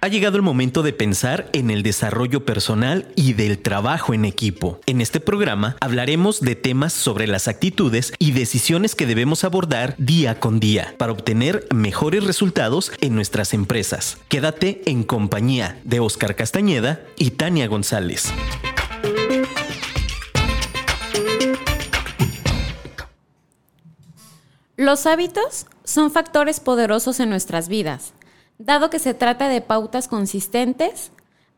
Ha llegado el momento de pensar en el desarrollo personal y del trabajo en equipo. En este programa hablaremos de temas sobre las actitudes y decisiones que debemos abordar día con día para obtener mejores resultados en nuestras empresas. Quédate en compañía de Oscar Castañeda y Tania González. Los hábitos son factores poderosos en nuestras vidas, dado que se trata de pautas consistentes,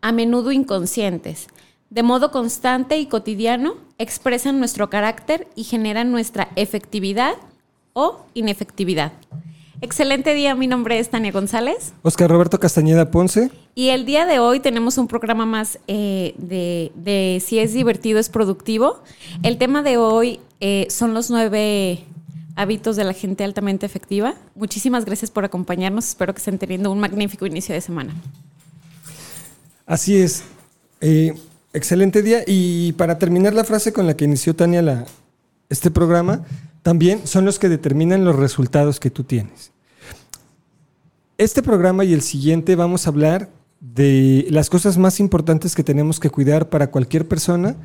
a menudo inconscientes, de modo constante y cotidiano, expresan nuestro carácter y generan nuestra efectividad o inefectividad. Excelente día, mi nombre es Tania González. Oscar Roberto Castañeda Ponce. Y el día de hoy tenemos un programa más eh, de, de, si es divertido, es productivo. El tema de hoy eh, son los nueve hábitos de la gente altamente efectiva. Muchísimas gracias por acompañarnos. Espero que estén teniendo un magnífico inicio de semana. Así es. Eh, excelente día. Y para terminar la frase con la que inició Tania la, este programa, también son los que determinan los resultados que tú tienes. Este programa y el siguiente vamos a hablar de las cosas más importantes que tenemos que cuidar para cualquier persona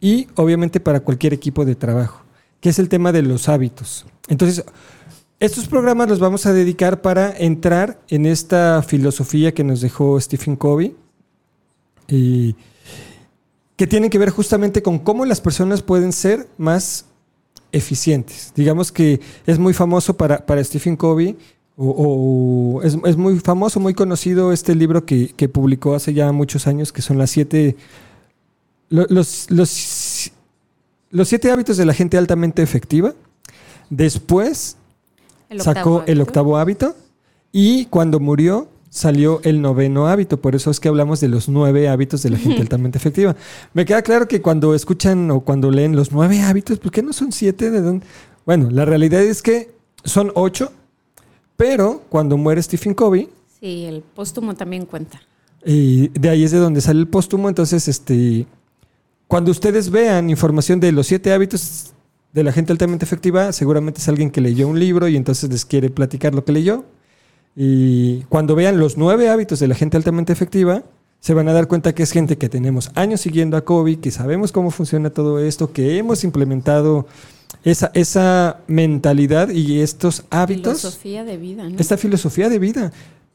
y obviamente para cualquier equipo de trabajo que es el tema de los hábitos. Entonces, estos programas los vamos a dedicar para entrar en esta filosofía que nos dejó Stephen Covey, y que tiene que ver justamente con cómo las personas pueden ser más eficientes. Digamos que es muy famoso para, Stephen Covey, o, es, muy famoso, muy conocido este libro que, publicó hace ya muchos años, que son las siete, los, los los siete hábitos de la gente altamente efectiva. Después sacó el octavo hábito. Y cuando murió, salió el noveno hábito. Por eso es que hablamos de los nueve hábitos de la gente altamente efectiva. Me queda claro que cuando escuchan o cuando leen los nueve hábitos, ¿por qué no son siete? ¿De dónde? Bueno, la realidad es que son ocho, pero cuando muere Stephen Covey. Sí, el póstumo también cuenta. Y de ahí es de donde sale el póstumo. Entonces, este cuando ustedes vean información de los siete hábitos de la gente altamente efectiva, seguramente es alguien que leyó un libro y entonces les quiere platicar lo que leyó. Y cuando vean los nueve hábitos de la gente altamente efectiva, se van a dar cuenta que es gente que tenemos años siguiendo a COVID, que sabemos cómo funciona todo esto, que hemos implementado esa, esa mentalidad y estos hábitos. Filosofía de vida. Esta filosofía de vida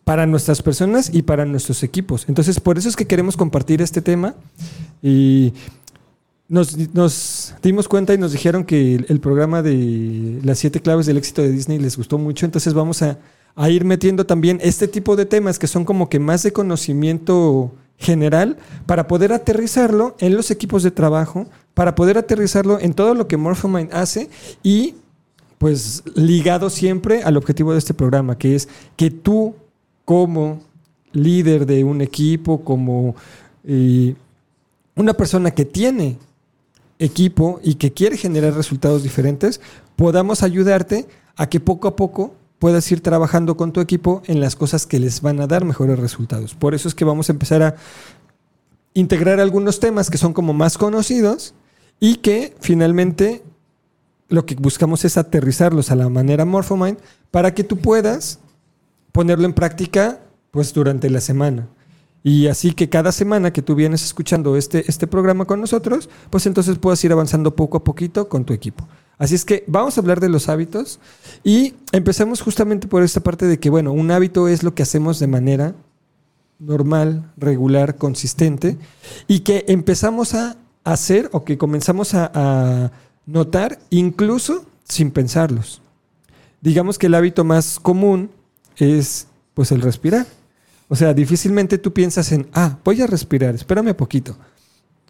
para nuestras personas y para nuestros equipos. Entonces, por eso es que queremos compartir este tema. Y nos, dimos cuenta y nos dijeron que el, programa de las siete claves del éxito de Disney les gustó mucho, entonces vamos a, ir metiendo también este tipo de temas que son como que más de conocimiento general para poder aterrizarlo en los equipos de trabajo, para poder aterrizarlo en todo lo que Morphomind hace y pues ligado siempre al objetivo de este programa, que es que tú como líder de un equipo, como eh, una persona que tiene equipo y que quiere generar resultados diferentes, podamos ayudarte a que poco a poco puedas ir trabajando con tu equipo en las cosas que les van a dar mejores resultados. Por eso es que vamos a empezar a integrar algunos temas que son como más conocidos y que finalmente lo que buscamos es aterrizarlos a la manera Morphomind para que tú puedas ponerlo en práctica pues durante la semana. Y así que cada semana que tú vienes escuchando este, este programa con nosotros, pues entonces puedas ir avanzando poco a poquito con tu equipo. Así es que vamos a hablar de los hábitos y empecemos justamente por esta parte de que, bueno, un hábito es lo que hacemos de manera normal, regular, consistente y que empezamos a hacer o que comenzamos a, a notar incluso sin pensarlos. Digamos que el hábito más común es pues el respirar. O sea, difícilmente tú piensas en, ah, voy a respirar, espérame poquito.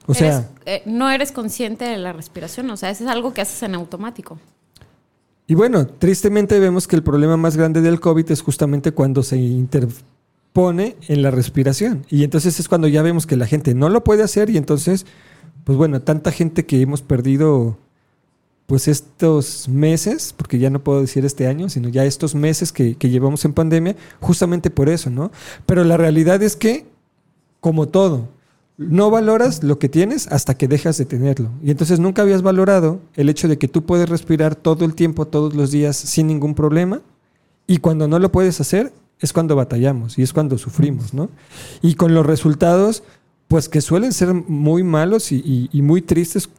O sea... Eh, no eres consciente de la respiración, o sea, eso es algo que haces en automático. Y bueno, tristemente vemos que el problema más grande del COVID es justamente cuando se interpone en la respiración. Y entonces es cuando ya vemos que la gente no lo puede hacer y entonces, pues bueno, tanta gente que hemos perdido pues estos meses, porque ya no puedo decir este año, sino ya estos meses que, llevamos en pandemia, justamente por eso, ¿no? Pero la realidad es que, como todo, no valoras lo que tienes hasta que dejas de tenerlo. Y entonces nunca habías valorado el hecho de que tú puedes respirar todo el tiempo, todos los días, sin ningún problema. Y cuando no lo puedes hacer, es cuando batallamos y es cuando sufrimos, ¿no? Y con los resultados, pues que suelen ser muy malos y, muy tristes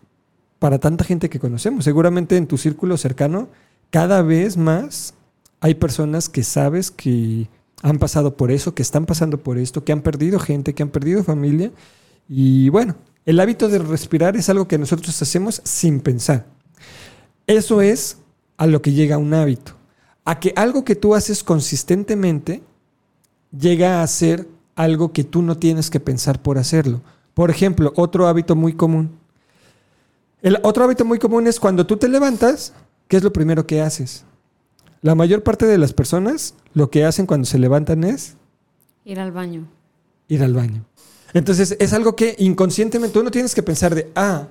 para tanta gente que conocemos. Seguramente en tu círculo cercano, cada vez más hay personas que sabes que han pasado por eso, que están pasando por esto, que han perdido gente, que han perdido familia. Y bueno, el hábito de respirar es algo que nosotros hacemos sin pensar. Eso es a lo que llega un hábito. A que algo que tú haces consistentemente llega a ser algo que tú no tienes que pensar por hacerlo. Por ejemplo, otro hábito muy común. El otro hábito muy común es cuando tú te levantas, ¿qué es lo primero que haces? La mayor parte de las personas lo que hacen cuando se levantan es Ir al baño. ir al baño. Entonces es algo que inconscientemente tú no tienes que pensar de, ah,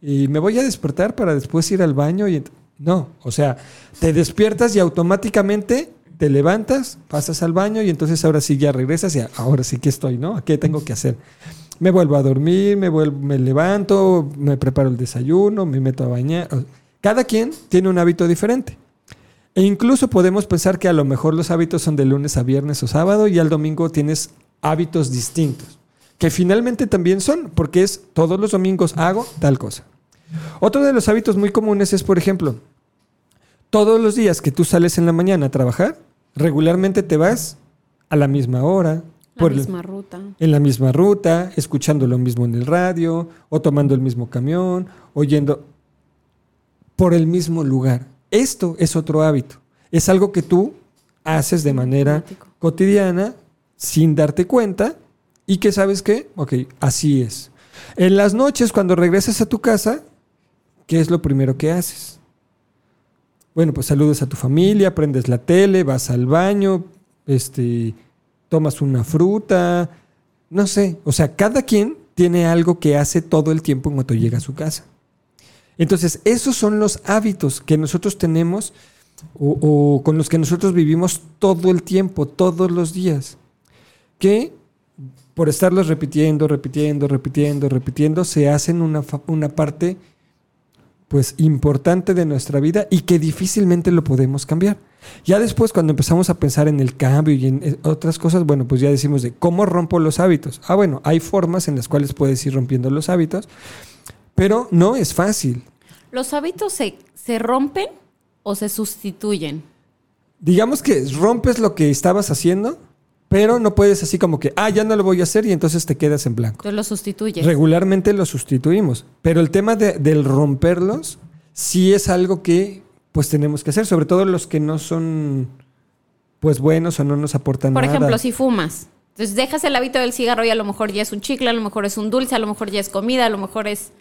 y me voy a despertar para después ir al baño y ent-". no, o sea, te despiertas y automáticamente te levantas, pasas al baño y entonces ahora sí ya regresas y ahora sí que estoy, ¿no? ¿Qué tengo que hacer? Me vuelvo a dormir, me, vuelvo, me levanto, me preparo el desayuno, me meto a bañar. Cada quien tiene un hábito diferente. E incluso podemos pensar que a lo mejor los hábitos son de lunes a viernes o sábado y al domingo tienes hábitos distintos, que finalmente también son, porque es todos los domingos hago tal cosa. Otro de los hábitos muy comunes es, por ejemplo, todos los días que tú sales en la mañana a trabajar, regularmente te vas a la misma hora, La por el- misma ruta. en la misma ruta, escuchando lo mismo en el radio, o tomando el mismo camión, o yendo por el mismo lugar. Esto es otro hábito. Es algo que tú haces de manera Automático. cotidiana, sin darte cuenta, y que sabes que, ok, así es. En las noches, cuando regresas a tu casa, ¿qué es lo primero que haces? Bueno, pues saludas a tu familia, prendes la tele, vas al baño, este, tomas una fruta, no sé. O sea, cada quien tiene algo que hace todo el tiempo en cuanto llega a su casa. Entonces, esos son los hábitos que nosotros tenemos o, o con los que nosotros vivimos todo el tiempo, todos los días. Que por estarlos repitiendo, repitiendo, repitiendo, repitiendo, se hacen una, una parte pues importante de nuestra vida y que difícilmente lo podemos cambiar. Ya después cuando empezamos a pensar en el cambio y en eh, otras cosas, bueno, pues ya decimos de cómo rompo los hábitos. Ah, bueno, hay formas en las cuales puedes ir rompiendo los hábitos, pero no es fácil. ¿Los hábitos se, se rompen o se sustituyen? Digamos que rompes lo que estabas haciendo, pero no puedes así como que, ah, ya no lo voy a hacer y entonces te quedas en blanco. Entonces los sustituyes. Regularmente los sustituimos, pero el tema de- del romperlos sí es algo que pues tenemos que hacer, sobre todo los que no son pues buenos o no nos aportan Por nada. ejemplo, si fumas. Entonces dejas el hábito del cigarro y a lo mejor ya es un chicle, a lo mejor es un dulce, a lo mejor ya es comida, a lo mejor es...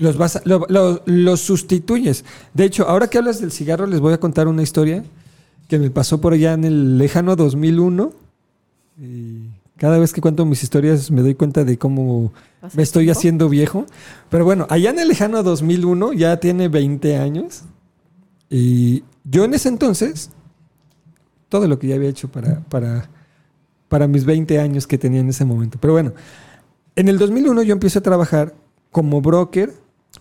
Los, vas a- lo- lo- los sustituyes. De hecho, ahora que hablas del cigarro, les voy a contar una historia que me pasó por allá en el lejano 2001. Y cada vez que cuento mis historias me doy cuenta de cómo ¿Pasa me estoy tiempo? haciendo viejo. Pero bueno, allá en el lejano 2001 ya tiene 20 años. Y yo en ese entonces, todo lo que ya había hecho para, para, para mis 20 años que tenía en ese momento. Pero bueno, en el 2001 yo empiezo a trabajar como broker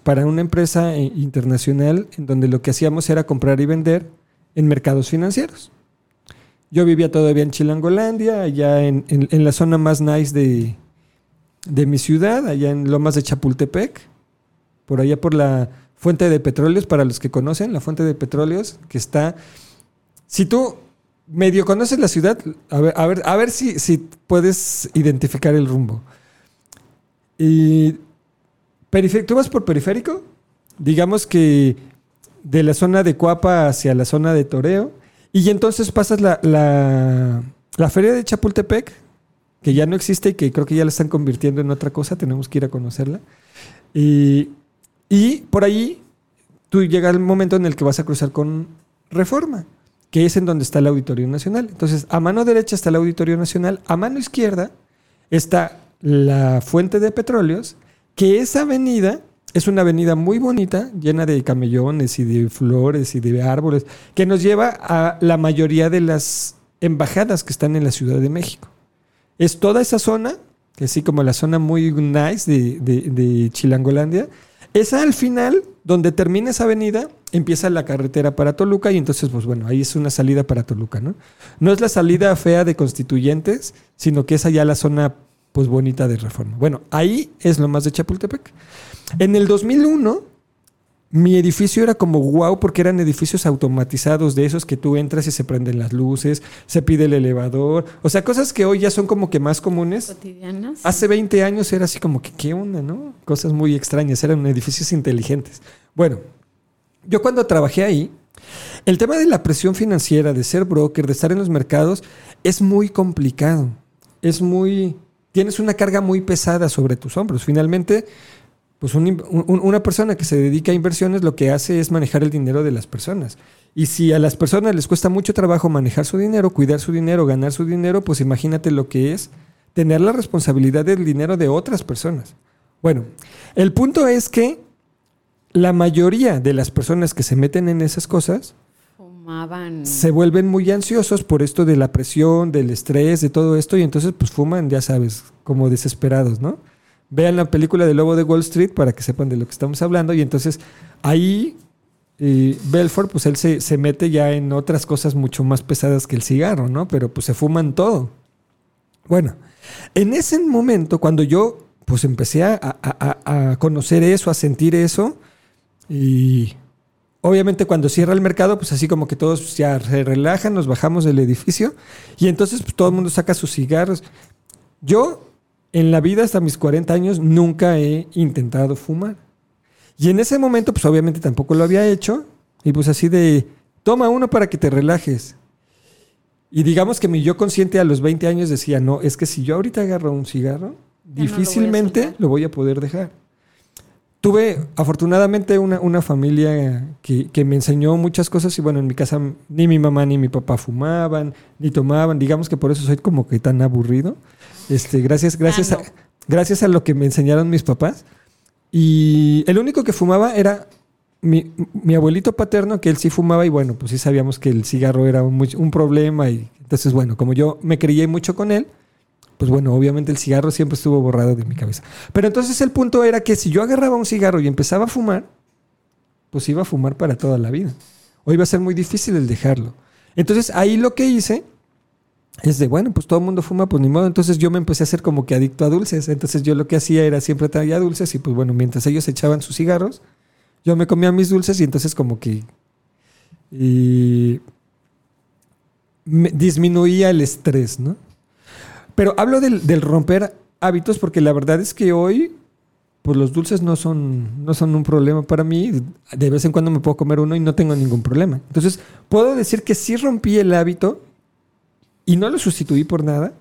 para una empresa eh, internacional en donde lo que hacíamos era comprar y vender en mercados financieros. Yo vivía todavía en Chilangolandia, allá en, en- la zona más nice de, de mi ciudad, allá en Lomas de Chapultepec, por allá por la fuente de petróleos, para los que conocen, la fuente de petróleos, que está... Si tú medio conoces la ciudad, a ver, a ver, a ver si, si puedes identificar el rumbo. Y tú vas por periférico, digamos que de la zona de Cuapa hacia la zona de Toreo, y entonces pasas la, la, feria de Chapultepec, que ya no existe y que creo que ya la están convirtiendo en otra cosa, tenemos que ir a conocerla. Y, y por ahí tú llega el momento en el que vas a cruzar con Reforma, que es en donde está el Auditorio Nacional. Entonces, a mano derecha está el Auditorio Nacional, a mano izquierda está la fuente de petróleos, que esa avenida es una avenida muy bonita, llena de camellones y de flores y de árboles, que nos lleva a la mayoría de las embajadas que están en la Ciudad de México. Es toda esa zona, que así como la zona muy nice de, de- de Chilangolandia, Esa al final, donde termina esa avenida, empieza la carretera para Toluca y entonces, pues bueno, ahí es una salida para Toluca, ¿no? No es la salida fea de constituyentes, sino que es allá la zona, pues bonita de reforma. Bueno, ahí es lo más de Chapultepec. En el 2001 mi edificio era como wow porque eran edificios automatizados de esos que tú entras y se prenden las luces, se pide el elevador, o sea, cosas que hoy ya son como que más comunes. Cotidianas. Hace 20 años era así como que, ¿qué onda, no? Cosas muy extrañas, eran edificios inteligentes. Bueno, yo cuando trabajé ahí, el tema de la presión financiera, de ser broker, de estar en los mercados, es muy complicado. Es muy... Tienes una carga muy pesada sobre tus hombros. Finalmente, pues un- un- una persona que se dedica a inversiones lo que hace es manejar el dinero de las personas. Y si a las personas les cuesta mucho trabajo manejar su dinero, cuidar su dinero, ganar su dinero, pues imagínate lo que es tener la responsabilidad del dinero de otras personas. Bueno, el punto es que la mayoría de las personas que se meten en esas cosas Fumaban. se vuelven muy ansiosos por esto de la presión, del estrés, de todo esto, y entonces pues fuman, ya sabes, como desesperados, ¿no? Vean la película de Lobo de Wall Street para que sepan de lo que estamos hablando, y entonces ahí eh, Belfort, pues él se, se mete ya en otras cosas mucho más pesadas que el cigarro, ¿no? Pero pues se fuman todo. Bueno, en ese momento, cuando yo pues empecé a, a- a- conocer eso, a sentir eso, y obviamente cuando cierra el mercado, pues así como que todos ya se relajan, nos bajamos del edificio, y entonces pues, todo el mundo saca sus cigarros. Yo, en la vida hasta mis 40 años, nunca he intentado fumar. Y en ese momento, pues obviamente tampoco lo había hecho, y pues así de, toma uno para que te relajes. Y digamos que mi yo consciente a los 20 años decía, no, es que si yo ahorita agarro un cigarro, Ya no lo voy difícilmente lo voy a poder dejar. Tuve afortunadamente una, una familia que, que me enseñó muchas cosas y bueno, en mi casa ni mi mamá ni mi papá fumaban, ni tomaban, digamos que por eso soy como que tan aburrido. Este, gracias, gracias, Ah, no. a, gracias a lo que me enseñaron mis papás. Y el único que fumaba era mi, mi abuelito paterno, que él sí fumaba y bueno, pues sí sabíamos que el cigarro era un problema y entonces bueno, como yo me crié mucho con él, pues bueno, obviamente el cigarro siempre estuvo borrado de mi cabeza. Pero entonces el punto era que si yo agarraba un cigarro y empezaba a fumar, pues iba a fumar para toda la vida. O iba a ser muy difícil el dejarlo. Entonces ahí lo que hice es de, bueno, pues todo el mundo fuma, pues ni modo. Entonces yo me empecé a hacer como que adicto a dulces. Entonces yo lo que hacía era siempre traía dulces y pues bueno, mientras ellos echaban sus cigarros, yo me comía mis dulces y entonces como que y me disminuía el estrés, ¿no? Pero hablo del, del romper hábitos porque la verdad es que hoy pues los dulces no son, no son un problema para mí. De vez en cuando me puedo comer uno y no tengo ningún problema. Entonces, puedo decir que sí rompí el hábito y no lo sustituí por nada.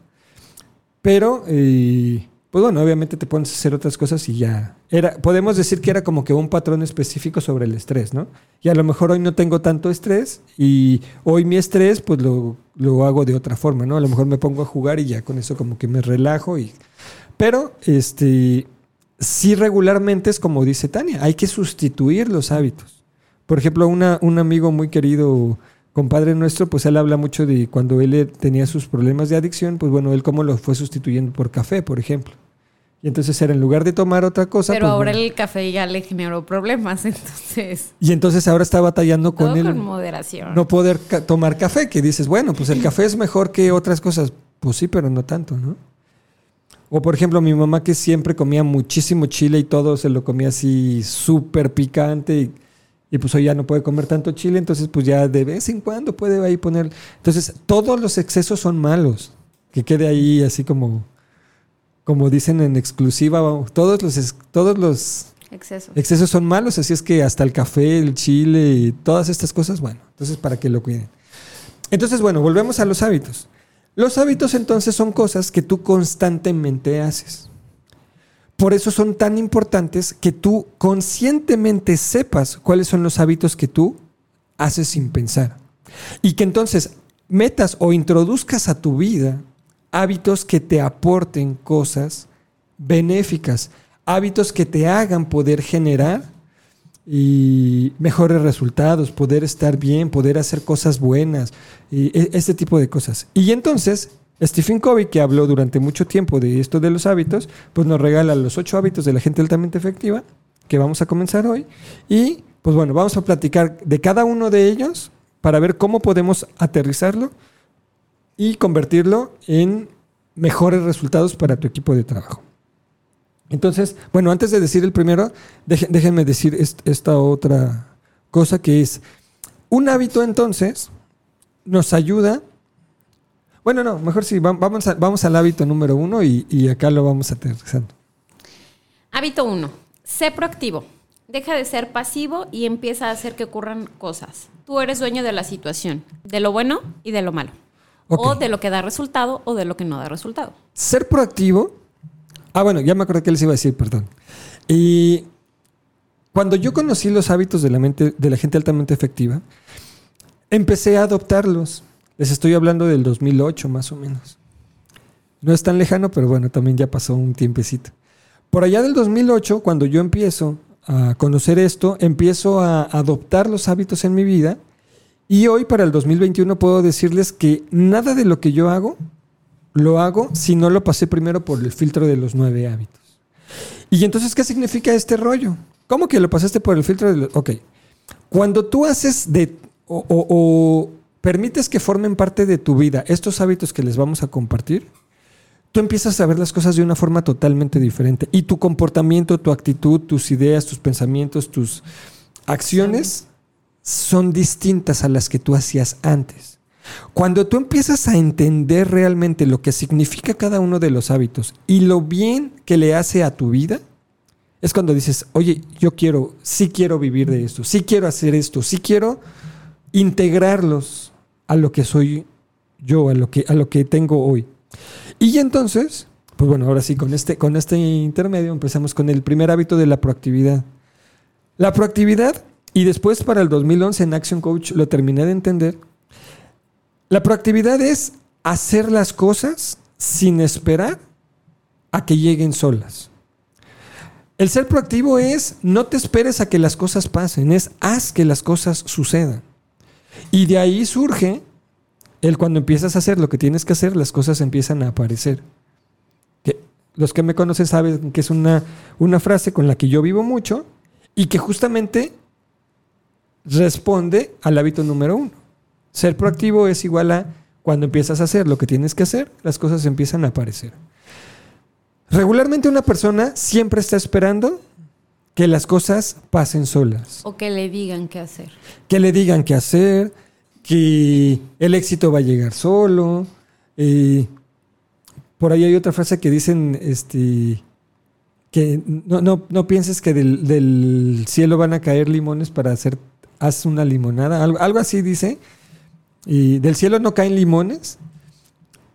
Pero, eh, pues bueno, obviamente te pones a hacer otras cosas y ya. Era, podemos decir que era como que un patrón específico sobre el estrés, ¿no? Y a lo mejor hoy no tengo tanto estrés y hoy mi estrés pues lo, lo hago de otra forma, ¿no? A lo mejor me pongo a jugar y ya con eso como que me relajo y... Pero, este, sí regularmente es como dice Tania, hay que sustituir los hábitos. Por ejemplo, una, un amigo muy querido, compadre nuestro, pues él habla mucho de cuando él eh, tenía sus problemas de adicción, pues bueno, él cómo lo fue sustituyendo por café, por ejemplo. Y entonces era en lugar de tomar otra cosa. Pero pues, ahora bueno. el café ya le generó problemas, entonces. Y entonces ahora está batallando Todo con con, moderación. no poder ca- tomar café, que dices, bueno, pues el café es mejor que otras cosas. Pues sí, pero no tanto, ¿no? O por ejemplo, mi mamá que siempre comía muchísimo chile y todo se lo comía así súper picante y, y pues hoy ya no puede comer tanto chile, entonces pues ya de vez en cuando puede ahí poner... Entonces, todos los excesos son malos. Que quede ahí así como, como dicen en exclusiva, todos los, todos los Exceso. excesos son malos, así es que hasta el café, el chile y todas estas cosas, bueno, entonces para que lo cuiden. Entonces, bueno, volvemos a los hábitos. Los hábitos entonces son cosas que tú constantemente haces. Por eso son tan importantes que tú conscientemente sepas cuáles son los hábitos que tú haces sin pensar. Y que entonces metas o introduzcas a tu vida hábitos que te aporten cosas benéficas, hábitos que te hagan poder generar y mejores resultados, poder estar bien, poder hacer cosas buenas, y e- este tipo de cosas. Y entonces, Stephen Covey, que habló durante mucho tiempo de esto de los hábitos, pues nos regala los ocho hábitos de la gente altamente efectiva, que vamos a comenzar hoy. Y pues bueno, vamos a platicar de cada uno de ellos para ver cómo podemos aterrizarlo y convertirlo en mejores resultados para tu equipo de trabajo. Entonces, bueno, antes de decir el primero, déjenme decir esta otra cosa que es, un hábito entonces nos ayuda, bueno, no, mejor sí, vamos, vamos al hábito número uno y, y acá lo vamos aterrizando. Hábito uno, sé proactivo. Deja de ser pasivo y empieza a hacer que ocurran cosas. Tú eres dueño de la situación, de lo bueno y de lo malo. O de lo que da resultado o de lo que no da resultado. Ser proactivo. Ah, bueno, ya me acordé que les iba a decir, perdón. Y cuando yo conocí los hábitos de la, mente, de la gente altamente efectiva, empecé a adoptarlos. Les estoy hablando del 2008 más o menos. No es tan lejano, pero bueno, también ya pasó un tiempecito. Por allá del 2008, cuando yo empiezo a conocer esto, empiezo a adoptar los hábitos en mi vida y hoy para el 2021 puedo decirles que nada de lo que yo hago lo hago si no lo pasé primero por el filtro de los nueve hábitos. Y entonces, ¿qué significa este rollo? ¿Cómo que lo pasaste por el filtro de los... Ok, cuando tú haces de... o, o permites que formen parte de tu vida estos hábitos que les vamos a compartir, tú empiezas a ver las cosas de una forma totalmente diferente. Y tu comportamiento, tu actitud, tus ideas, tus pensamientos, tus acciones son distintas a las que tú hacías antes. Cuando tú empiezas a entender realmente lo que significa cada uno de los hábitos y lo bien que le hace a tu vida, es cuando dices, oye, yo quiero, sí quiero vivir de esto, sí quiero hacer esto, sí quiero integrarlos a lo que soy yo, a lo que, a lo que tengo hoy. Y entonces, pues bueno, ahora sí, con este, con este intermedio empezamos con el primer hábito de la proactividad. La proactividad, y después para el 2011 en Action Coach lo terminé de entender, la proactividad es hacer las cosas sin esperar a que lleguen solas. El ser proactivo es no te esperes a que las cosas pasen, es haz que las cosas sucedan. Y de ahí surge el cuando empiezas a hacer lo que tienes que hacer, las cosas empiezan a aparecer. Que los que me conocen saben que es una, una frase con la que yo vivo mucho y que justamente responde al hábito número uno. Ser proactivo es igual a cuando empiezas a hacer lo que tienes que hacer, las cosas empiezan a aparecer. Regularmente una persona siempre está esperando que las cosas pasen solas. O que le digan qué hacer. Que le digan qué hacer, que el éxito va a llegar solo. por ahí hay otra frase que dicen este, que no, no, pienses que del, cielo van a caer limones para hacer, haz una limonada, algo, algo así dice. Y del cielo no caen limones.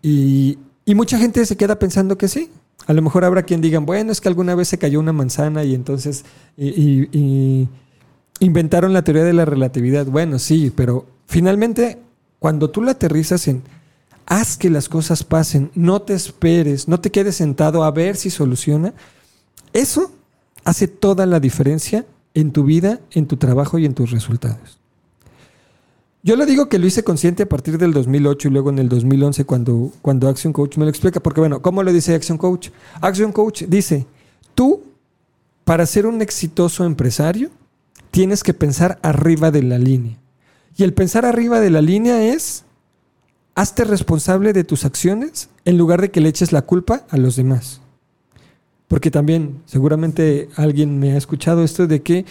Y, mucha gente se queda pensando que sí. A lo mejor habrá quien diga, bueno, es que alguna vez se cayó una manzana y entonces y inventaron la teoría de la relatividad. Bueno, sí, pero Finalmente, cuando tú la aterrizas en haz que las cosas pasen, no te esperes, no te quedes sentado a ver si soluciona, eso hace toda la diferencia en tu vida, en tu trabajo y en tus resultados. Yo le digo que lo hice consciente a partir del 2008 y luego en el 2011 cuando, cuando Action Coach me lo explica, porque bueno, ¿cómo lo dice Action Coach? Action Coach dice, tú, para ser un exitoso empresario, tienes que pensar arriba de la línea. Y el pensar arriba de la línea es, hazte responsable de tus acciones en lugar de que le eches la culpa a los demás. Porque también seguramente alguien me ha escuchado esto de que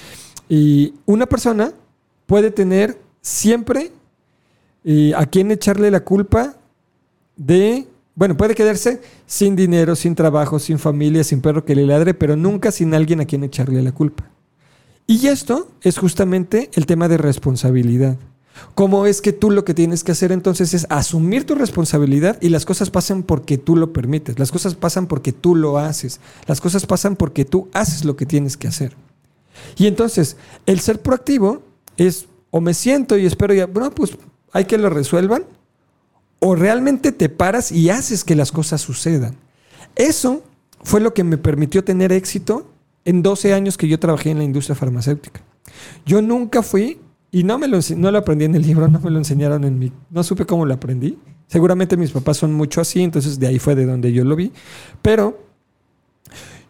y una persona puede tener siempre a quien echarle la culpa de, bueno, puede quedarse sin dinero, sin trabajo, sin familia, sin perro que le ladre, pero nunca sin alguien a quien echarle la culpa. Y esto es justamente el tema de responsabilidad. ¿Cómo es que tú lo que tienes que hacer entonces es asumir tu responsabilidad y las cosas pasan porque tú lo permites, las cosas pasan porque tú lo haces, las cosas pasan porque tú haces lo que tienes que hacer. Y entonces, el ser proactivo es o me siento y espero ya, bueno, pues hay que lo resuelvan, o realmente te paras y haces que las cosas sucedan. Eso fue lo que me permitió tener éxito en 12 años que yo trabajé en la industria farmacéutica. Yo nunca fui y no me lo, no lo aprendí en el libro, no me lo enseñaron en mi... No supe cómo lo aprendí. Seguramente mis papás son mucho así, entonces de ahí fue de donde yo lo vi. Pero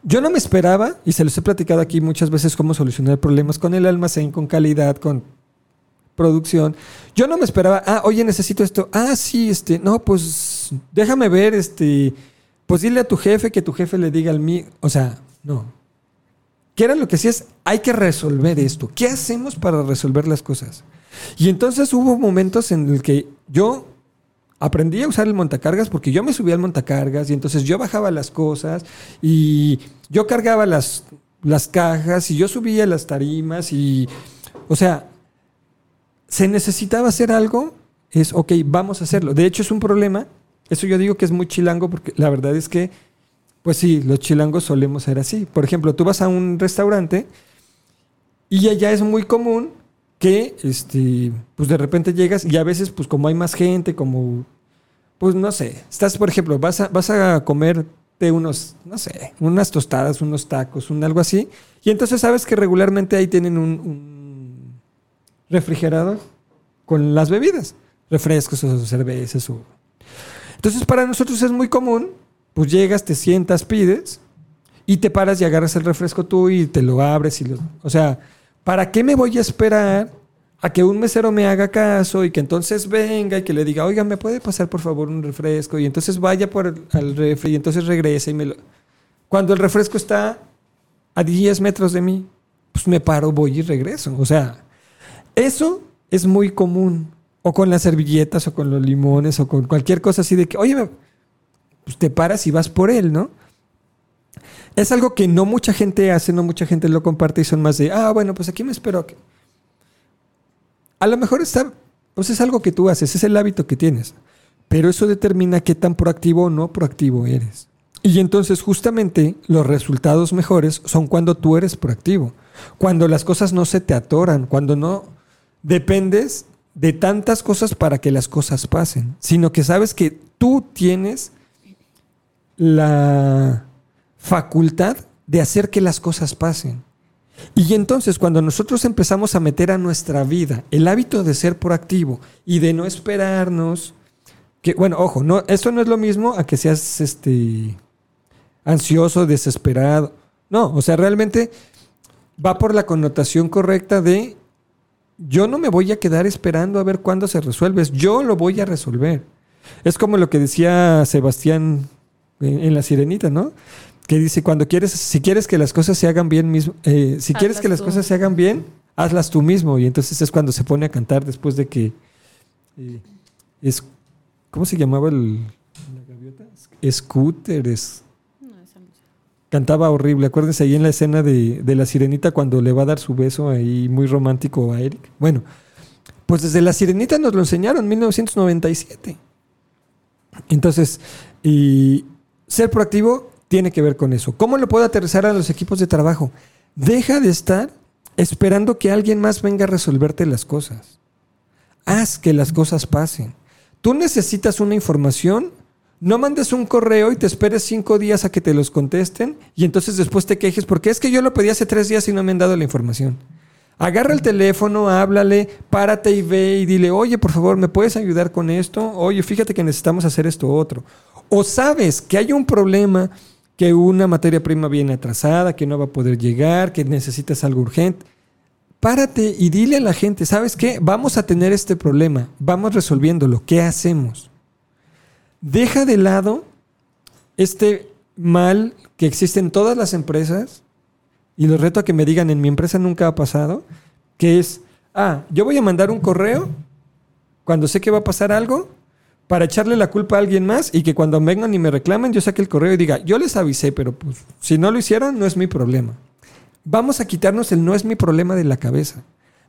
Yo no me esperaba, y se los he platicado aquí muchas veces cómo solucionar problemas con el almacén, con calidad, con producción. Yo no me esperaba, ah, oye, necesito esto. Ah, sí, este, no, pues déjame ver, este, pues dile a tu jefe que tu jefe le diga al mío. O sea, no. ¿Qué era lo que es Hay que resolver esto. ¿Qué hacemos para resolver las cosas? Y entonces hubo momentos en el que yo aprendí a usar el montacargas porque yo me subía al montacargas y entonces yo bajaba las cosas y yo cargaba las, las cajas y yo subía las tarimas y, o sea, se necesitaba hacer algo, es, ok, vamos a hacerlo. De hecho es un problema, eso yo digo que es muy chilango porque la verdad es que, pues sí, los chilangos solemos ser así. Por ejemplo, tú vas a un restaurante y allá es muy común que este, pues de repente llegas y a veces, pues como hay más gente, como, pues no sé, estás, por ejemplo, vas a, vas a comerte unos, no sé, unas tostadas, unos tacos, un algo así, y entonces sabes que regularmente ahí tienen un, un refrigerador con las bebidas, refrescos o cervezas. O... Entonces para nosotros es muy común, pues llegas, te sientas, pides, y te paras y agarras el refresco tú y te lo abres y lo... O sea, ¿para qué me voy a esperar a que un mesero me haga caso y que entonces venga y que le diga, oiga, ¿me puede pasar por favor un refresco? Y entonces vaya por el, al refri y entonces regrese y me lo... Cuando el refresco está a 10 metros de mí, pues me paro, voy y regreso. O sea, eso es muy común. O con las servilletas o con los limones o con cualquier cosa así de que, oye, pues te paras y vas por él, ¿no? Es algo que no mucha gente hace, no mucha gente lo comparte y son más de, ah, bueno, pues aquí me espero. A lo mejor está, pues es algo que tú haces, es el hábito que tienes, pero eso determina qué tan proactivo o no proactivo eres. Y entonces justamente los resultados mejores son cuando tú eres proactivo, cuando las cosas no se te atoran, cuando no dependes de tantas cosas para que las cosas pasen, sino que sabes que tú tienes la facultad de hacer que las cosas pasen. Y entonces cuando nosotros empezamos a meter a nuestra vida el hábito de ser proactivo y de no esperarnos, que bueno, ojo, no, esto no es lo mismo a que seas este ansioso, desesperado. No, o sea, realmente va por la connotación correcta de yo no me voy a quedar esperando a ver cuándo se resuelve, yo lo voy a resolver. Es como lo que decía Sebastián en La Sirenita, ¿no? que dice, cuando quieres, si quieres que las cosas se hagan bien mismo, eh, si quieres que las cosas se hagan bien, hazlas tú mismo. Y entonces es cuando se pone a cantar después de que eh, es, ¿cómo se llamaba el, la gaviota? Scooter, es, cantaba horrible. Acuérdense ahí en la escena de, de, la sirenita cuando le va a dar su beso ahí muy romántico a Eric. Bueno, pues desde la sirenita nos lo enseñaron, 1997. Entonces, y ser proactivo tiene que ver con eso. ¿Cómo lo puedo aterrizar a los equipos de trabajo? Deja de estar esperando que alguien más venga a resolverte las cosas. Haz que las cosas pasen. Tú necesitas una información, no mandes un correo y te esperes cinco días a que te los contesten y entonces después te quejes porque es que yo lo pedí hace tres días y no me han dado la información. Agarra el teléfono, háblale, párate y ve y dile, oye, por favor, ¿me puedes ayudar con esto? Oye, fíjate que necesitamos hacer esto otro. O sabes que hay un problema que una materia prima viene atrasada, que no va a poder llegar, que necesitas algo urgente. Párate y dile a la gente, ¿sabes qué? Vamos a tener este problema, vamos resolviéndolo, ¿qué hacemos? Deja de lado este mal que existe en todas las empresas y lo reto a que me digan, en mi empresa nunca ha pasado, que es, ah, yo voy a mandar un correo cuando sé que va a pasar algo para echarle la culpa a alguien más y que cuando vengan y me reclamen yo saque el correo y diga, yo les avisé, pero pues si no lo hicieron no es mi problema. Vamos a quitarnos el no es mi problema de la cabeza.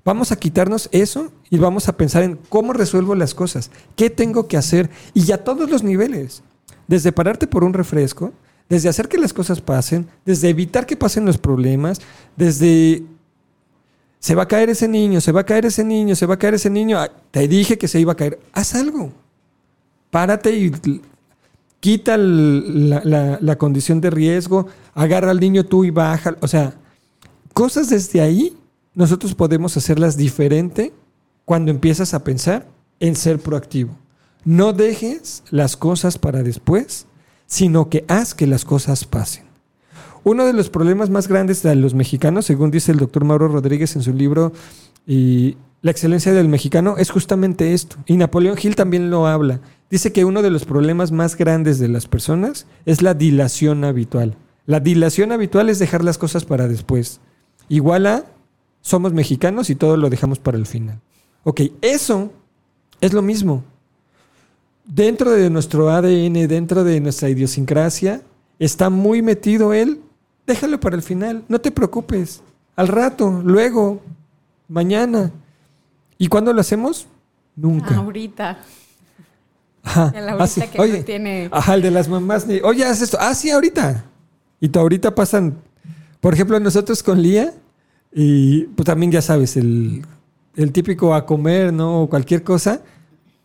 Vamos a quitarnos eso y vamos a pensar en cómo resuelvo las cosas, qué tengo que hacer y a todos los niveles. Desde pararte por un refresco, desde hacer que las cosas pasen, desde evitar que pasen los problemas, desde se va a caer ese niño, se va a caer ese niño, se va a caer ese niño, te dije que se iba a caer, haz algo párate y quita la, condición de riesgo, agarra al niño tú y baja. O sea, cosas desde ahí nosotros podemos hacerlas diferente cuando empiezas a pensar en ser proactivo. No dejes las cosas para después, sino que haz que las cosas pasen. uno de los problemas más grandes de los mexicanos, según dice el doctor Mauro Rodríguez en su libro y La excelencia del mexicano, es justamente esto. Y Napoleón Hill también lo habla. Dice que uno de los problemas más grandes de las personas es la dilación habitual. La dilación habitual es dejar las cosas para después. Igual a somos mexicanos y todo lo dejamos para el final. Ok, eso es lo mismo. Dentro de nuestro ADN, dentro de nuestra idiosincrasia, está muy metido él. Déjalo para el final, no te preocupes. Al rato, luego, mañana. ¿Y cuándo lo hacemos? Nunca. Ahorita. Ajá. El ahorita así, que no oye, tiene- Ajá, el de las mamás. ni, Oye, haz esto. Ah, sí, ahorita. Y tú ahorita pasan. Por ejemplo, nosotros con Lía, y pues también ya sabes, el, el típico a comer, ¿no? O cualquier cosa.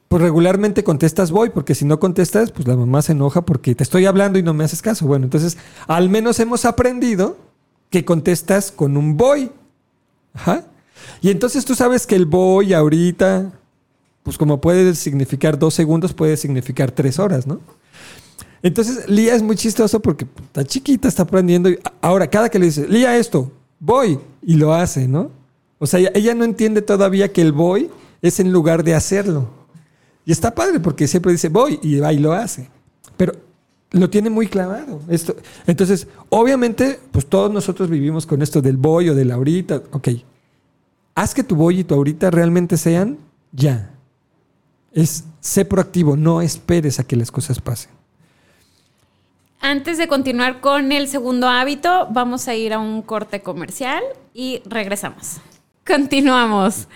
Pues regularmente contestas voy, porque si no contestas, pues la mamá se enoja porque te estoy hablando y no me haces caso. Bueno, entonces, al menos hemos aprendido que contestas con un voy. Ajá. Y entonces tú sabes que el voy ahorita, pues como puede significar dos segundos, puede significar tres horas, ¿no? Entonces, Lía es muy chistoso porque está chiquita, está aprendiendo. y ahora, cada que le dice, Lía, esto, voy, y lo hace, ¿no? O sea, ella, no entiende todavía que el voy es en lugar de hacerlo. Y está padre porque siempre dice voy y va y lo hace. Pero lo tiene muy clavado. Esto. Entonces, obviamente, pues todos nosotros vivimos con esto del voy o del ahorita. Ok. Haz que tu voy y tu ahorita realmente sean ya. Es sé proactivo, no esperes a que las cosas pasen. Antes de continuar con el segundo hábito, vamos a ir a un corte comercial y regresamos. Continuamos.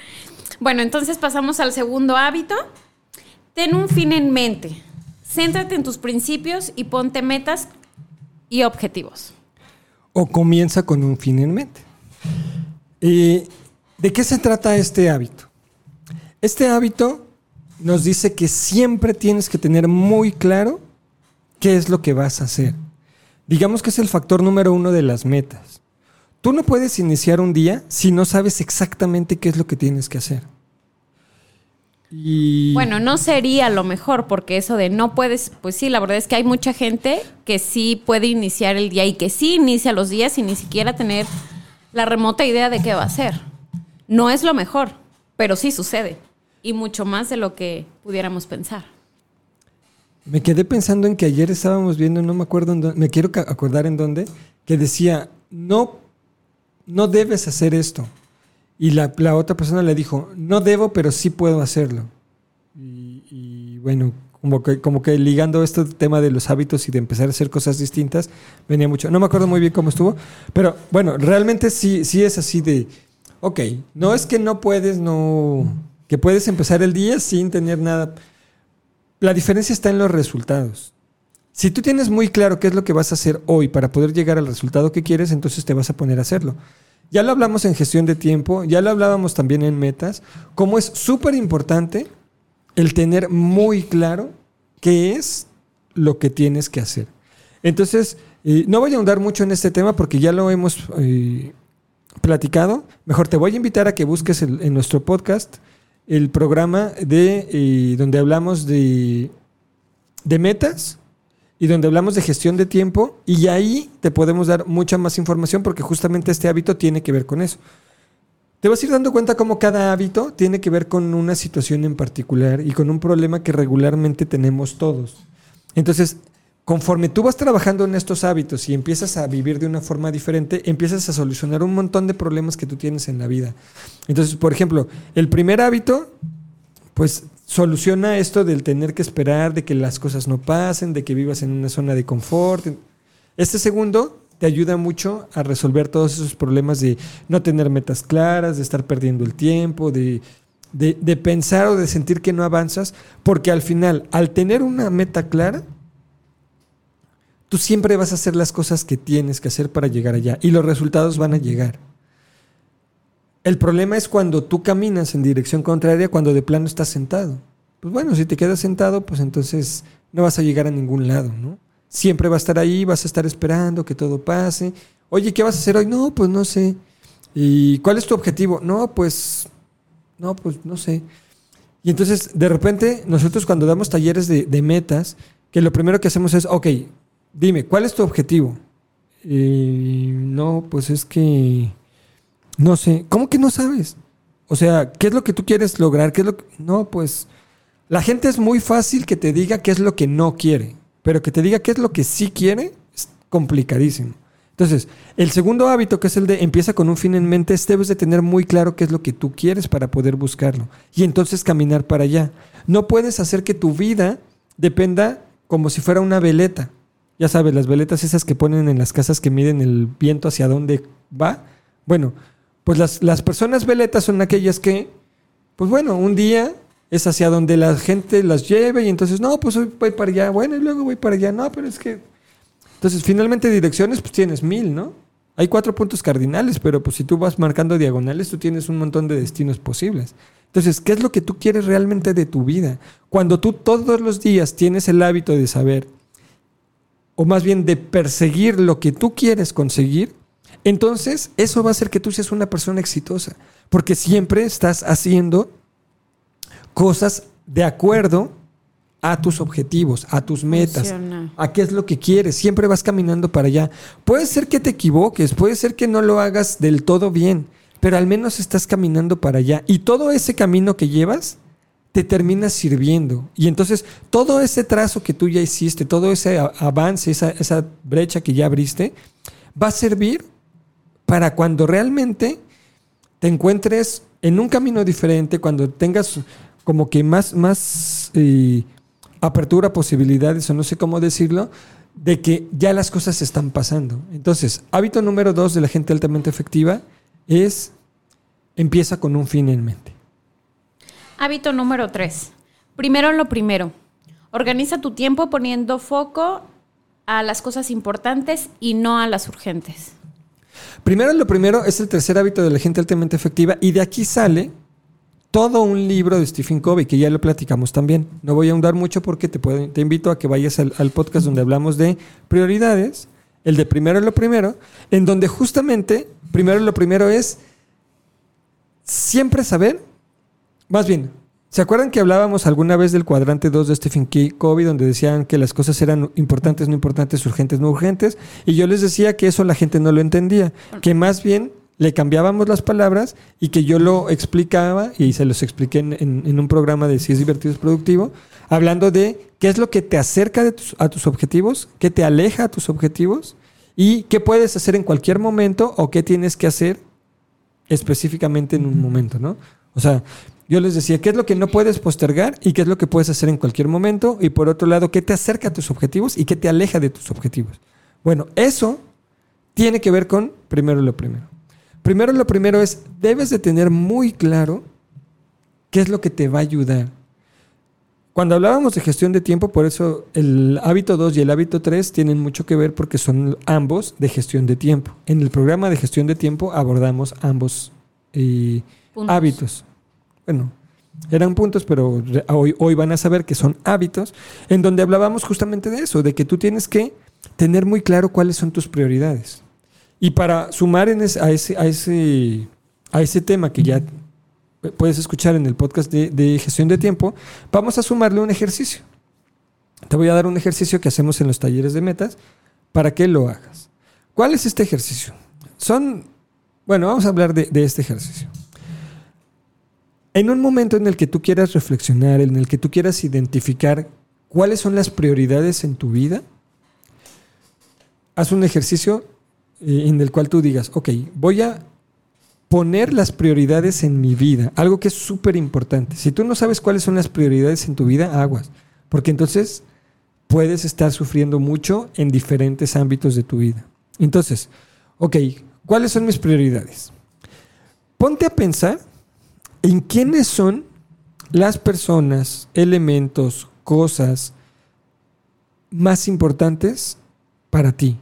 Bueno, entonces pasamos al segundo hábito. Ten un fin en mente. Céntrate en tus principios y ponte metas y objetivos. O comienza con un fin en mente. Eh, ¿De qué se trata este hábito? Este hábito nos dice que siempre tienes que tener muy claro qué es lo que vas a hacer. Digamos que es el factor número uno de las metas. Tú no puedes iniciar un día si no sabes exactamente qué es lo que tienes que hacer. Y Bueno, no sería lo mejor porque eso de no puedes, pues sí, la verdad es que hay mucha gente que sí puede iniciar el día y que sí inicia los días sin ni siquiera tener la remota idea de qué va a hacer. No es lo mejor, pero sí sucede y mucho más de lo que pudiéramos pensar. Me quedé pensando en que ayer estábamos viendo, no me acuerdo en dónde, me quiero acordar en dónde, que decía, no, no debes hacer esto. Y la, la otra persona le dijo, no debo, pero sí puedo hacerlo. Y, y bueno, como que, como que ligando este tema de los hábitos y de empezar a hacer cosas distintas, venía mucho. No me acuerdo muy bien cómo estuvo, pero bueno, realmente sí, sí es así de, ok, no es que no puedes, no, que puedes empezar el día sin tener nada. La diferencia está en los resultados. Si tú tienes muy claro qué es lo que vas a hacer hoy para poder llegar al resultado que quieres, entonces te vas a poner a hacerlo. Ya lo hablamos en gestión de tiempo, ya lo hablábamos también en metas, cómo es súper importante el tener muy claro qué es lo que tienes que hacer. Entonces, eh, no voy a ahondar mucho en este tema porque ya lo hemos eh, platicado. Mejor te voy a invitar a que busques en nuestro podcast el programa de eh, donde hablamos de, de metas y donde hablamos de gestión de tiempo y ahí te podemos dar mucha más información porque justamente este hábito tiene que ver con eso. Te vas a ir dando cuenta cómo cada hábito tiene que ver con una situación en particular y con un problema que regularmente tenemos todos. Entonces, conforme tú vas trabajando en estos hábitos y empiezas a vivir de una forma diferente, empiezas a solucionar un montón de problemas que tú tienes en la vida. Entonces, por ejemplo, el primer hábito, pues soluciona esto del tener que esperar, de que las cosas no pasen, de que vivas en una zona de confort. Este segundo te ayuda mucho a resolver todos esos problemas de no tener metas claras, de estar perdiendo el tiempo, de, de, pensar o de sentir que no avanzas, porque al final, al tener una meta clara, tú siempre vas a hacer las cosas que tienes que hacer para llegar allá y los resultados van a llegar. El problema es cuando tú caminas en dirección contraria, cuando de plano estás sentado. Pues bueno, si te quedas sentado, pues entonces no vas a llegar a ningún lado, ¿no? Siempre va a estar ahí, vas a estar esperando que todo pase. Oye, ¿qué vas a hacer hoy? No, pues no sé. ¿Y cuál es tu objetivo? No, pues, no, pues no sé. Y entonces, de repente, nosotros cuando damos talleres de, de metas, que lo primero que hacemos es, ok, dime, ¿cuál es tu objetivo? no, pues es que, no sé, ¿cómo que no sabes? O sea, ¿qué es lo que tú quieres lograr? ¿Qué es lo que... No, pues la gente es muy fácil que te diga qué es lo que no quiere, pero que te diga qué es lo que sí quiere es complicadísimo. Entonces, el segundo hábito, que es el de empieza con un fin en mente, es debes de tener muy claro qué es lo que tú quieres para poder buscarlo y entonces caminar para allá. No puedes hacer que tu vida dependa como si fuera una veleta. Ya sabes, las veletas esas que ponen en las casas que miden el viento hacia dónde va. Bueno, pues las, las personas veletas son aquellas que, pues bueno, un día es hacia donde la gente las lleve y entonces, no, pues hoy voy para allá, bueno, y luego voy para allá, no, pero es que... Entonces, finalmente direcciones, pues tienes mil, ¿no? Hay cuatro puntos cardinales, pero pues si tú vas marcando diagonales, tú tienes un montón de destinos posibles. Entonces, ¿qué es lo que tú quieres realmente de tu vida? Cuando tú todos los días tienes el hábito de saber, o más bien de perseguir lo que tú quieres conseguir, entonces eso va a hacer que tú seas una persona exitosa, porque siempre estás haciendo cosas de acuerdo a tus objetivos, a tus metas, Funciona. a qué es lo que quieres, siempre vas caminando para allá. Puede ser que te equivoques, puede ser que no lo hagas del todo bien, pero al menos estás caminando para allá y todo ese camino que llevas te termina sirviendo. Y entonces todo ese trazo que tú ya hiciste, todo ese avance, esa, esa brecha que ya abriste, va a servir para cuando realmente te encuentres en un camino diferente, cuando tengas como que más, más eh, apertura posibilidades, o no sé cómo decirlo, de que ya las cosas están pasando. Entonces, hábito número dos de la gente altamente efectiva es empieza con un fin en mente. Hábito número 3. Primero lo primero. Organiza tu tiempo poniendo foco a las cosas importantes y no a las urgentes. Primero, lo primero es el tercer hábito de la gente altamente efectiva y de aquí sale todo un libro de Stephen Covey que ya lo platicamos también. No voy a ahondar mucho porque te, invito a que vayas al, al podcast donde hablamos de prioridades, el de primero lo primero, en donde justamente primero lo primero es siempre saber, más bien, ¿se acuerdan que hablábamos alguna vez del cuadrante 2 de Stephen K- Covey donde decían que las cosas eran importantes, no importantes, urgentes, no urgentes? Y yo les decía que eso la gente no lo entendía, que más bien le cambiábamos las palabras y que yo lo explicaba y se los expliqué en, en- en un programa de Si es divertido es productivo, hablando de qué es lo que te acerca de tus- a tus objetivos, qué te aleja a tus objetivos y qué puedes hacer en cualquier momento o qué tienes que hacer específicamente en un momento, ¿no? O sea, yo les decía, ¿qué es lo que no puedes postergar y qué es lo que puedes hacer en cualquier momento? Y por otro lado, ¿qué te acerca a tus objetivos y qué te aleja de tus objetivos? Bueno, eso tiene que ver con primero lo primero. Primero lo primero es, debes de tener muy claro qué es lo que te va a ayudar. Cuando hablábamos de gestión de tiempo, por eso el hábito 2 y el hábito 3 tienen mucho que ver porque son ambos de gestión de tiempo. En el programa de gestión de tiempo abordamos ambos eh, hábitos. Bueno, eran puntos, pero hoy, hoy van a saber que son hábitos, en donde hablábamos justamente de eso, de que tú tienes que tener muy claro cuáles son tus prioridades. Y para sumar en es- a, ese, a, ese, a ese tema que ya puedes escuchar en el podcast de, gestión de tiempo, vamos a sumarle un ejercicio. Te voy a dar un ejercicio que hacemos en los talleres de metas para que lo hagas. ¿Cuál es este ejercicio? Son, bueno, vamos a hablar de este ejercicio. En un momento en el que tú quieras reflexionar, en el que tú quieras identificar cuáles son las prioridades en tu vida, haz un ejercicio eh, en el cual tú digas, ok, voy a poner las prioridades en mi vida, algo que es súper importante. Si tú no sabes cuáles son las prioridades en tu vida, aguas, porque entonces puedes estar sufriendo mucho en diferentes ámbitos de tu vida. Entonces, ok, ¿cuáles son mis prioridades? Ponte a pensar en quiénes son las personas, elementos, cosas más importantes para ti.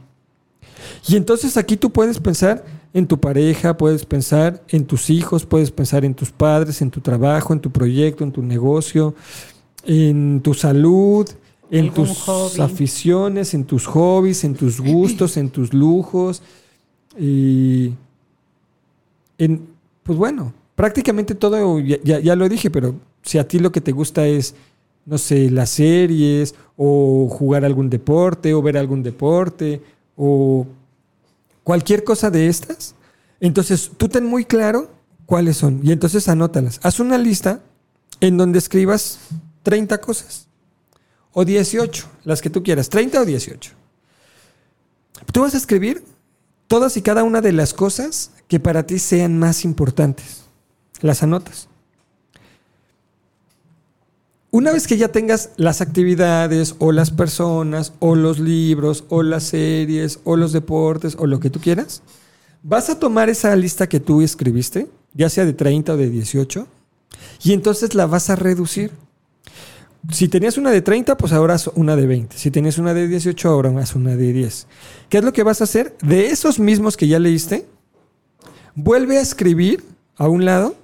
Y entonces aquí tú puedes pensar en tu pareja, puedes pensar en tus hijos, puedes pensar en tus padres, en tu trabajo, en tu proyecto, en tu negocio, en tu salud, en tus hobby. aficiones, en tus hobbies, en tus gustos, en tus lujos. Y en, pues bueno, prácticamente todo, ya, lo dije, pero si a ti lo que te gusta es, no sé, las series, o jugar algún deporte, o ver algún deporte, o cualquier cosa de estas, entonces tú ten muy claro cuáles son y entonces anótalas. Haz una lista en donde escribas 30 cosas o 18, las que tú quieras, 30 o 18. Tú vas a escribir todas y cada una de las cosas que para ti sean más importantes. Las anotas. Una vez que ya tengas las actividades o las personas o los libros o las series o los deportes o lo que tú quieras, vas a tomar esa lista que tú escribiste, ya sea de 30 o de 18, y entonces la vas a reducir. Si tenías una de 30, pues ahora haz una de 20. Si tenías una de 18, ahora haz una de 10. ¿Qué es lo que vas a hacer? De esos mismos que ya leíste, vuelve a escribir a un lado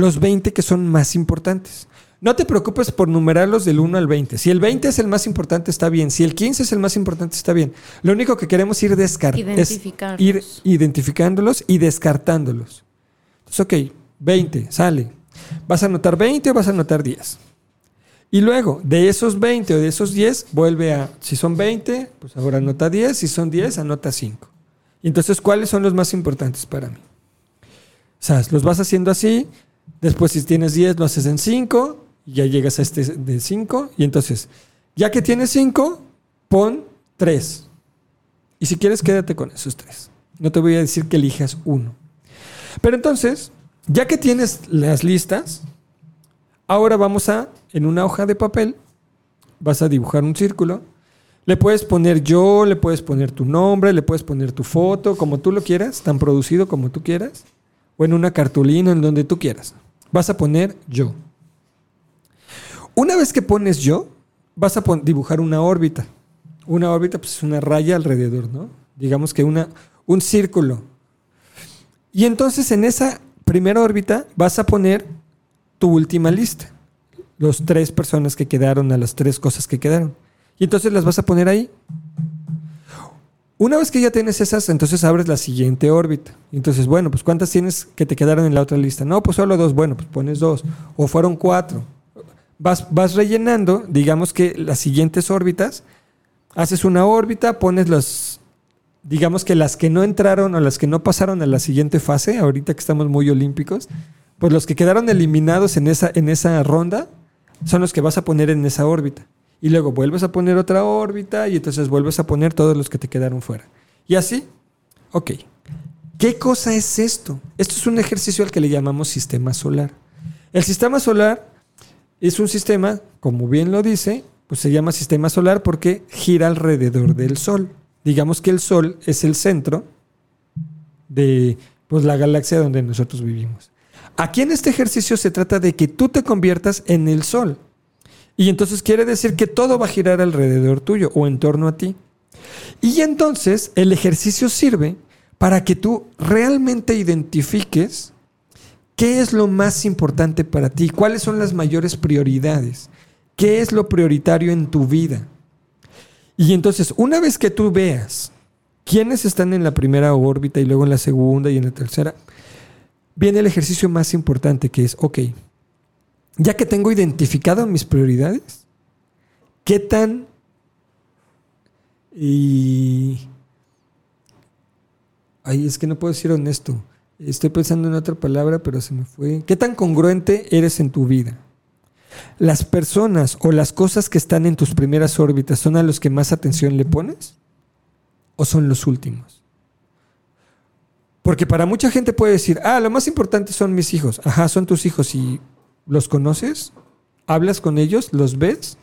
los 20 que son más importantes. No te preocupes por numerarlos del 1 al 20. Si el 20 es el más importante, está bien. Si el 15 es el más importante, está bien. Lo único que queremos ir descartando es ir identificándolos y descartándolos. Entonces, ok, 20, sale. ¿Vas a anotar 20 o vas a anotar 10? Y luego, de esos 20 o de esos 10, vuelve a, si son 20, pues ahora anota 10, si son 10, anota 5. Y entonces, ¿cuáles son los más importantes para mí? O sea, los vas haciendo así, después si tienes 10, lo haces en 5, y ya llegas a este de 5, y entonces, ya que tienes 5, pon 3. Y si quieres, quédate con esos 3. No te voy a decir que elijas uno. Pero entonces, ya que tienes las listas, ahora vamos a, en una hoja de papel, vas a dibujar un círculo. Le puedes poner yo, le puedes poner tu nombre, le puedes poner tu foto, como tú lo quieras, tan producido como tú quieras, o en una cartulina, en donde tú quieras. Vas a poner yo. Una vez que pones yo, vas a dibujar una órbita. Una órbita pues, es una raya alrededor, ¿no? Digamos que una, un círculo. Y entonces en esa primera órbita vas a poner tu última lista. Los tres personas que quedaron, a las tres cosas que quedaron. Y entonces las vas a poner ahí. Una vez que ya tienes esas, entonces abres la siguiente órbita. Entonces, bueno, pues ¿cuántas tienes que te quedaron en la otra lista? No, pues solo dos. Bueno, pues pones dos. O fueron cuatro. Vas, vas rellenando, digamos que las siguientes órbitas. Haces una órbita, pones las digamos que las que no entraron o las que no pasaron a la siguiente fase, ahorita que estamos muy olímpicos, pues los que quedaron eliminados en esa, en esa ronda son los que vas a poner en esa órbita. Y luego vuelves a poner otra órbita y entonces vuelves a poner todos los que te quedaron fuera. Y así, ok. ¿Qué cosa es esto? Esto es un ejercicio al que le llamamos sistema solar. El sistema solar es un sistema, como bien lo dice, pues se llama sistema solar porque gira alrededor del Sol digamos que el Sol es el centro de pues, la galaxia donde nosotros vivimos. Aquí en este ejercicio se trata de que tú te conviertas en el Sol. Y entonces quiere decir que todo va a girar alrededor tuyo o en torno a ti. Y entonces el ejercicio sirve para que tú realmente identifiques qué es lo más importante para ti, cuáles son las mayores prioridades, qué es lo prioritario en tu vida. Y entonces, una vez que tú veas quiénes están en la primera órbita y luego en la segunda y en la tercera, viene el ejercicio más importante que es, ok, ya que tengo identificado mis prioridades, ¿qué tan... Y... Ay, es que no puedo decir honesto. Estoy pensando en otra palabra, pero se me fue. ¿Qué tan congruente eres en tu vida? ¿Las personas o las cosas que están en tus primeras órbitas son a los que más atención le pones? ¿O son los últimos? Porque para mucha gente puede decir, ah, lo más importante son mis hijos. Ajá, son tus hijos y los conoces, hablas con ellos, los ves.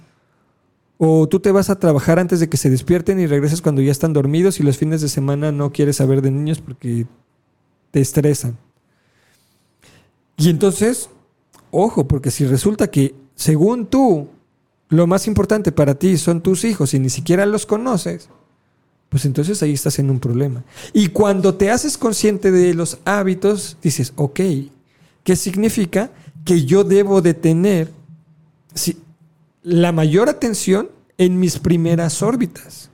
O tú te vas a trabajar antes de que se despierten y regresas cuando ya están dormidos y los fines de semana no quieres saber de niños porque te estresan. Y entonces, ojo, porque si resulta que según tú, lo más importante para ti son tus hijos y ni siquiera los conoces, pues entonces ahí estás en un problema. Y cuando te haces consciente de los hábitos, dices, ok, ¿qué significa? Que yo debo de tener la mayor atención en mis primeras órbitas.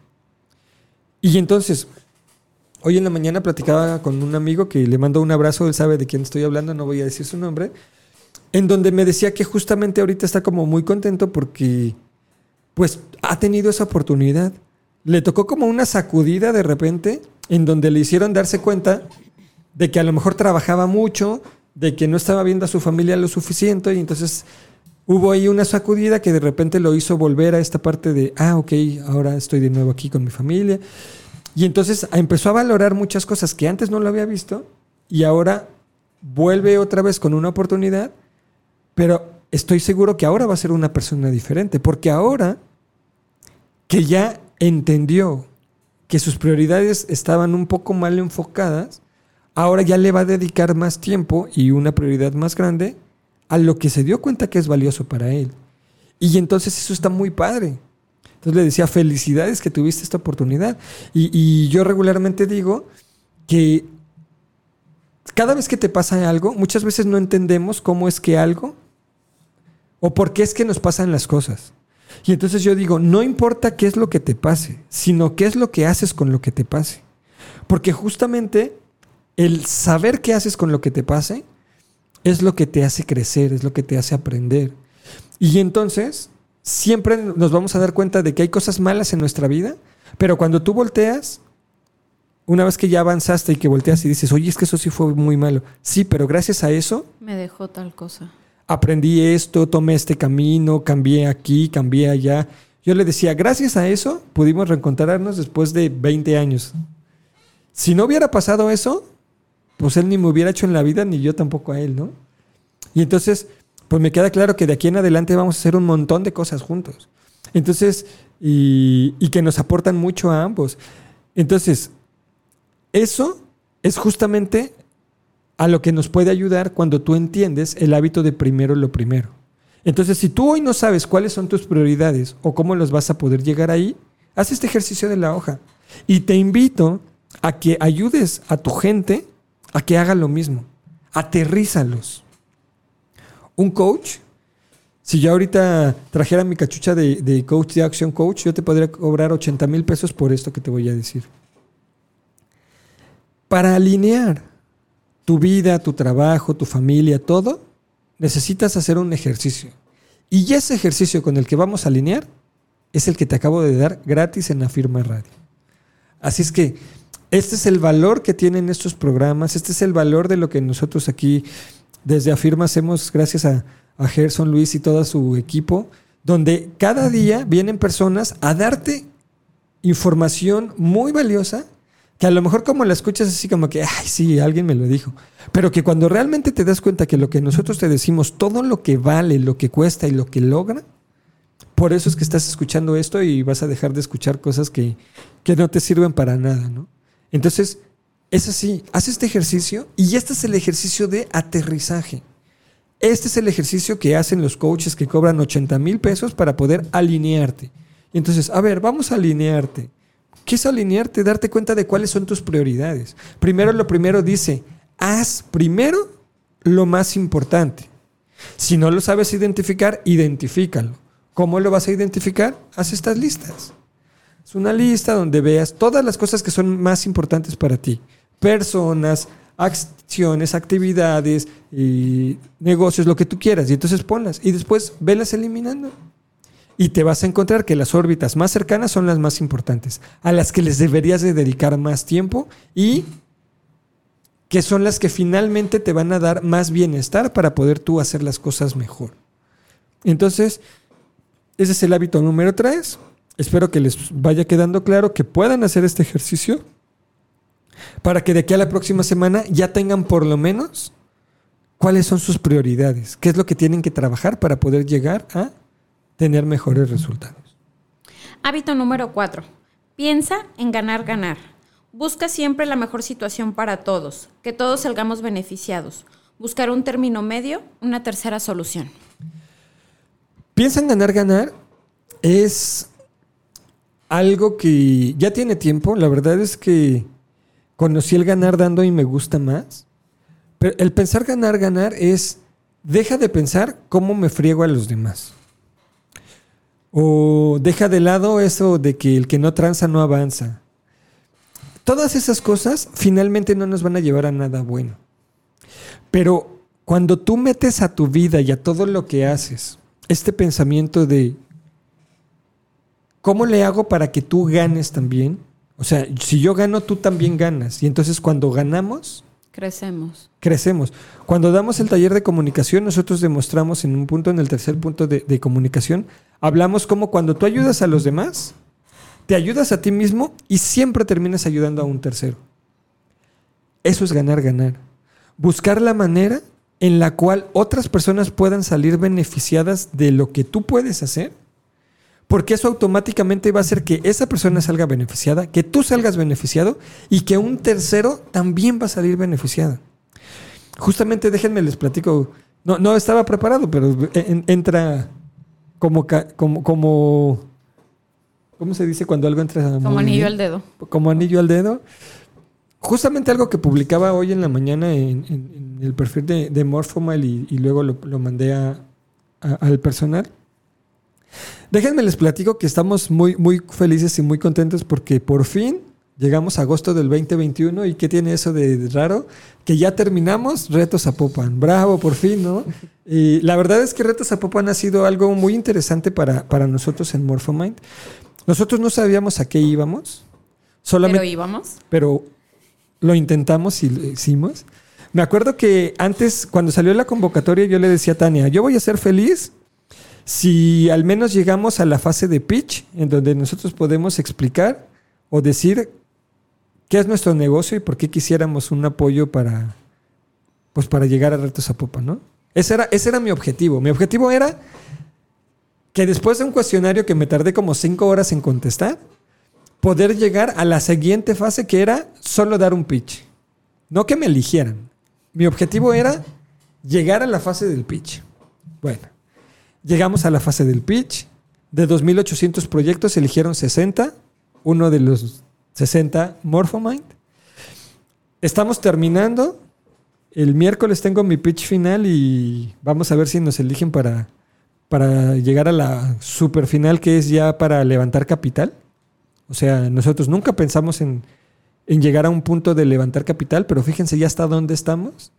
Y entonces, hoy en la mañana platicaba con un amigo que le mando un abrazo, él sabe de quién estoy hablando, no voy a decir su nombre, en donde me decía que justamente ahorita está como muy contento porque pues ha tenido esa oportunidad. Le tocó como una sacudida de repente en donde le hicieron darse cuenta de que a lo mejor trabajaba mucho, de que no estaba viendo a su familia lo suficiente y entonces hubo ahí una sacudida que de repente lo hizo volver a esta parte de, ah, ok, ahora estoy de nuevo aquí con mi familia. Y entonces empezó a valorar muchas cosas que antes no lo había visto y ahora vuelve otra vez con una oportunidad, pero estoy seguro que ahora va a ser una persona diferente, porque ahora que ya entendió que sus prioridades estaban un poco mal enfocadas, ahora ya le va a dedicar más tiempo y una prioridad más grande a lo que se dio cuenta que es valioso para él. Y entonces eso está muy padre. Entonces le decía, felicidades que tuviste esta oportunidad. Y, yo regularmente digo que cada vez que te pasa algo, muchas veces no entendemos cómo es que algo o por qué es que nos pasan las cosas. Y entonces yo digo, no importa qué es lo que te pase, sino qué es lo que haces con lo que te pase. Porque justamente el saber qué haces con lo que te pase es lo que te hace crecer, es lo que te hace aprender. Y entonces siempre nos vamos a dar cuenta de que hay cosas malas en nuestra vida, pero cuando tú volteas, una vez que ya avanzaste y que volteas y dices, oye, es que eso sí fue muy malo. Sí, pero gracias a eso... Me dejó tal cosa. Aprendí esto, tomé este camino, cambié aquí, cambié allá. Yo le decía, gracias a eso pudimos reencontrarnos después de 20 años. Si no hubiera pasado eso, pues él ni me hubiera hecho en la vida, ni yo tampoco a él, ¿no? Y entonces, pues me queda claro que de aquí en adelante vamos a hacer un montón de cosas juntos. Entonces, y, y que nos aportan mucho a ambos. Entonces, eso es justamente a lo que nos puede ayudar cuando tú entiendes el hábito de primero lo primero. Entonces, si tú hoy no sabes cuáles son tus prioridades o cómo los vas a poder llegar ahí, haz este ejercicio de la hoja. Y te invito a que ayudes a tu gente a que haga lo mismo. Aterrízalos. Un coach, si yo ahorita trajera mi cachucha de, de coach de Action Coach, yo te podría cobrar 80 mil pesos por esto que te voy a decir. Para alinear tu vida, tu trabajo, tu familia, todo, necesitas hacer un ejercicio. Y ese ejercicio con el que vamos a alinear es el que te acabo de dar gratis en la firma radio. Así es que este es el valor que tienen estos programas, este es el valor de lo que nosotros aquí desde Afirma hacemos gracias a, a Gerson Luis y todo su equipo, donde cada día vienen personas a darte información muy valiosa que a lo mejor como la escuchas así como que, ay, sí, alguien me lo dijo. Pero que cuando realmente te das cuenta que lo que nosotros te decimos, todo lo que vale, lo que cuesta y lo que logra, por eso es que estás escuchando esto y vas a dejar de escuchar cosas que, que no te sirven para nada, ¿no? Entonces, es así, haz este ejercicio y este es el ejercicio de aterrizaje. Este es el ejercicio que hacen los coaches que cobran 80 mil pesos para poder alinearte. Entonces, a ver, vamos a alinearte. ¿Qué es alinearte? Darte cuenta de cuáles son tus prioridades. Primero, lo primero dice, haz primero lo más importante. Si no lo sabes identificar, identifícalo. ¿Cómo lo vas a identificar? Haz estas listas. Es una lista donde veas todas las cosas que son más importantes para ti. Personas, acciones, actividades, y negocios, lo que tú quieras. Y entonces ponlas. Y después velas eliminando y te vas a encontrar que las órbitas más cercanas son las más importantes, a las que les deberías de dedicar más tiempo y que son las que finalmente te van a dar más bienestar para poder tú hacer las cosas mejor. Entonces, ese es el hábito número tres. Espero que les vaya quedando claro que puedan hacer este ejercicio para que de aquí a la próxima semana ya tengan por lo menos cuáles son sus prioridades, qué es lo que tienen que trabajar para poder llegar a tener mejores resultados. Hábito número cuatro. Piensa en ganar, ganar. Busca siempre la mejor situación para todos, que todos salgamos beneficiados. Buscar un término medio, una tercera solución. Piensa en ganar, ganar es algo que ya tiene tiempo. La verdad es que conocí el ganar dando y me gusta más. Pero el pensar ganar, ganar es, deja de pensar cómo me friego a los demás. O deja de lado eso de que el que no tranza no avanza. Todas esas cosas finalmente no nos van a llevar a nada bueno. Pero cuando tú metes a tu vida y a todo lo que haces este pensamiento de ¿cómo le hago para que tú ganes también? O sea, si yo gano, tú también ganas. Y entonces cuando ganamos, Crecemos. crecemos. Cuando damos el taller de comunicación, nosotros demostramos en un punto, en el tercer punto de, de comunicación, hablamos como cuando tú ayudas a los demás, te ayudas a ti mismo y siempre terminas ayudando a un tercero. Eso es ganar, ganar. Buscar la manera en la cual otras personas puedan salir beneficiadas de lo que tú puedes hacer, porque eso automáticamente va a hacer que esa persona salga beneficiada, que tú salgas beneficiado y que un tercero también va a salir beneficiado. Justamente déjenme les platico, no, no estaba preparado, pero en- entra como, como, como, ¿cómo se dice cuando algo entra Como muy anillo al dedo. como anillo al dedo. Justamente algo que publicaba hoy en la mañana en, en- en el perfil de, de Morphomile y, y luego lo, lo mandé a- a- al personal. Déjenme les platico que estamos muy, muy felices y muy contentos porque por fin llegamos a agosto del 2021 y ¿qué tiene eso de raro? Que ya terminamos Retos Zapopan. Bravo, por fin, ¿no? Y la verdad es que Retos Zapopan ha sido algo muy interesante para, para nosotros en Morphomind. Nosotros no sabíamos a qué íbamos. Solamente Pero íbamos. pero lo intentamos y lo hicimos. Me acuerdo que antes, cuando salió la convocatoria, yo le decía a Tania, yo voy a ser feliz si al menos llegamos a la fase de pitch, en donde nosotros podemos explicar o decir qué es nuestro negocio y por qué quisiéramos un apoyo para, pues para llegar a Retos Zapopan, ¿no? Ese era, ese era mi objetivo. Mi objetivo era que después de un cuestionario que me tardé como cinco horas en contestar, poder llegar a la siguiente fase que era solo dar un pitch. No que me eligieran. Mi objetivo era llegar a la fase del pitch. Bueno, llegamos a la fase del pitch. De 2.800 proyectos eligieron 60. Uno de los 60, Morphomind. Estamos terminando. El miércoles tengo mi pitch final y vamos a ver si nos eligen para, para llegar a la super final que es ya para levantar capital. O sea, nosotros nunca pensamos en, en llegar a un punto de levantar capital, pero fíjense ya hasta dónde estamos.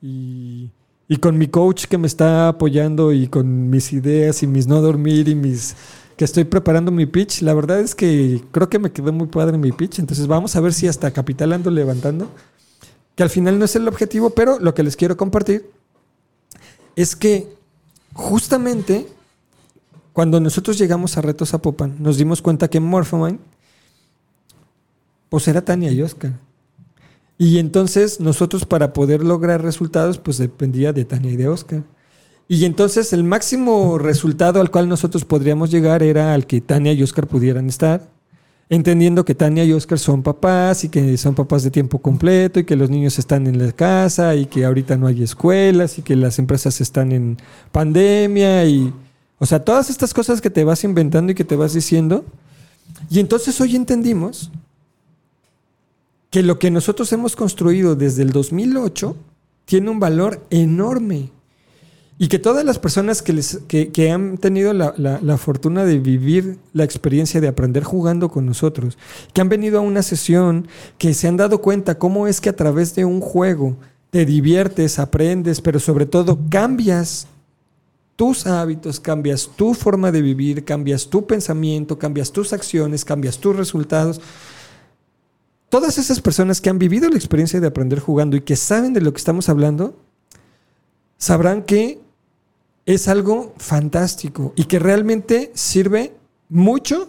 Y, y con mi coach que me está apoyando y con mis ideas y mis no dormir y mis que estoy preparando mi pitch, la verdad es que creo que me quedó muy padre mi pitch, entonces vamos a ver si hasta capital ando levantando, que al final no es el objetivo, pero lo que les quiero compartir es que justamente cuando nosotros llegamos a Retos Zapopan, nos dimos cuenta que Morphomind, pues era Tania y Oscar. Y entonces nosotros para poder lograr resultados, pues dependía de Tania y de Oscar. Y entonces el máximo resultado al cual nosotros podríamos llegar era al que Tania y Oscar pudieran estar, entendiendo que Tania y Oscar son papás y que son papás de tiempo completo y que los niños están en la casa y que ahorita no hay escuelas y que las empresas están en pandemia y, o sea, todas estas cosas que te vas inventando y que te vas diciendo. Y entonces hoy entendimos que lo que nosotros hemos construido desde el 2008 tiene un valor enorme. Y que todas las personas que, les, que, que han tenido la, la, la, fortuna de vivir la experiencia de aprender jugando con nosotros, que han venido a una sesión, que se han dado cuenta cómo es que a través de un juego te diviertes, aprendes, pero sobre todo cambias tus hábitos, cambias tu forma de vivir, cambias tu pensamiento, cambias tus acciones, cambias tus resultados. Todas esas personas que han vivido la experiencia de aprender jugando y que saben de lo que estamos hablando, sabrán que es algo fantástico y que realmente sirve mucho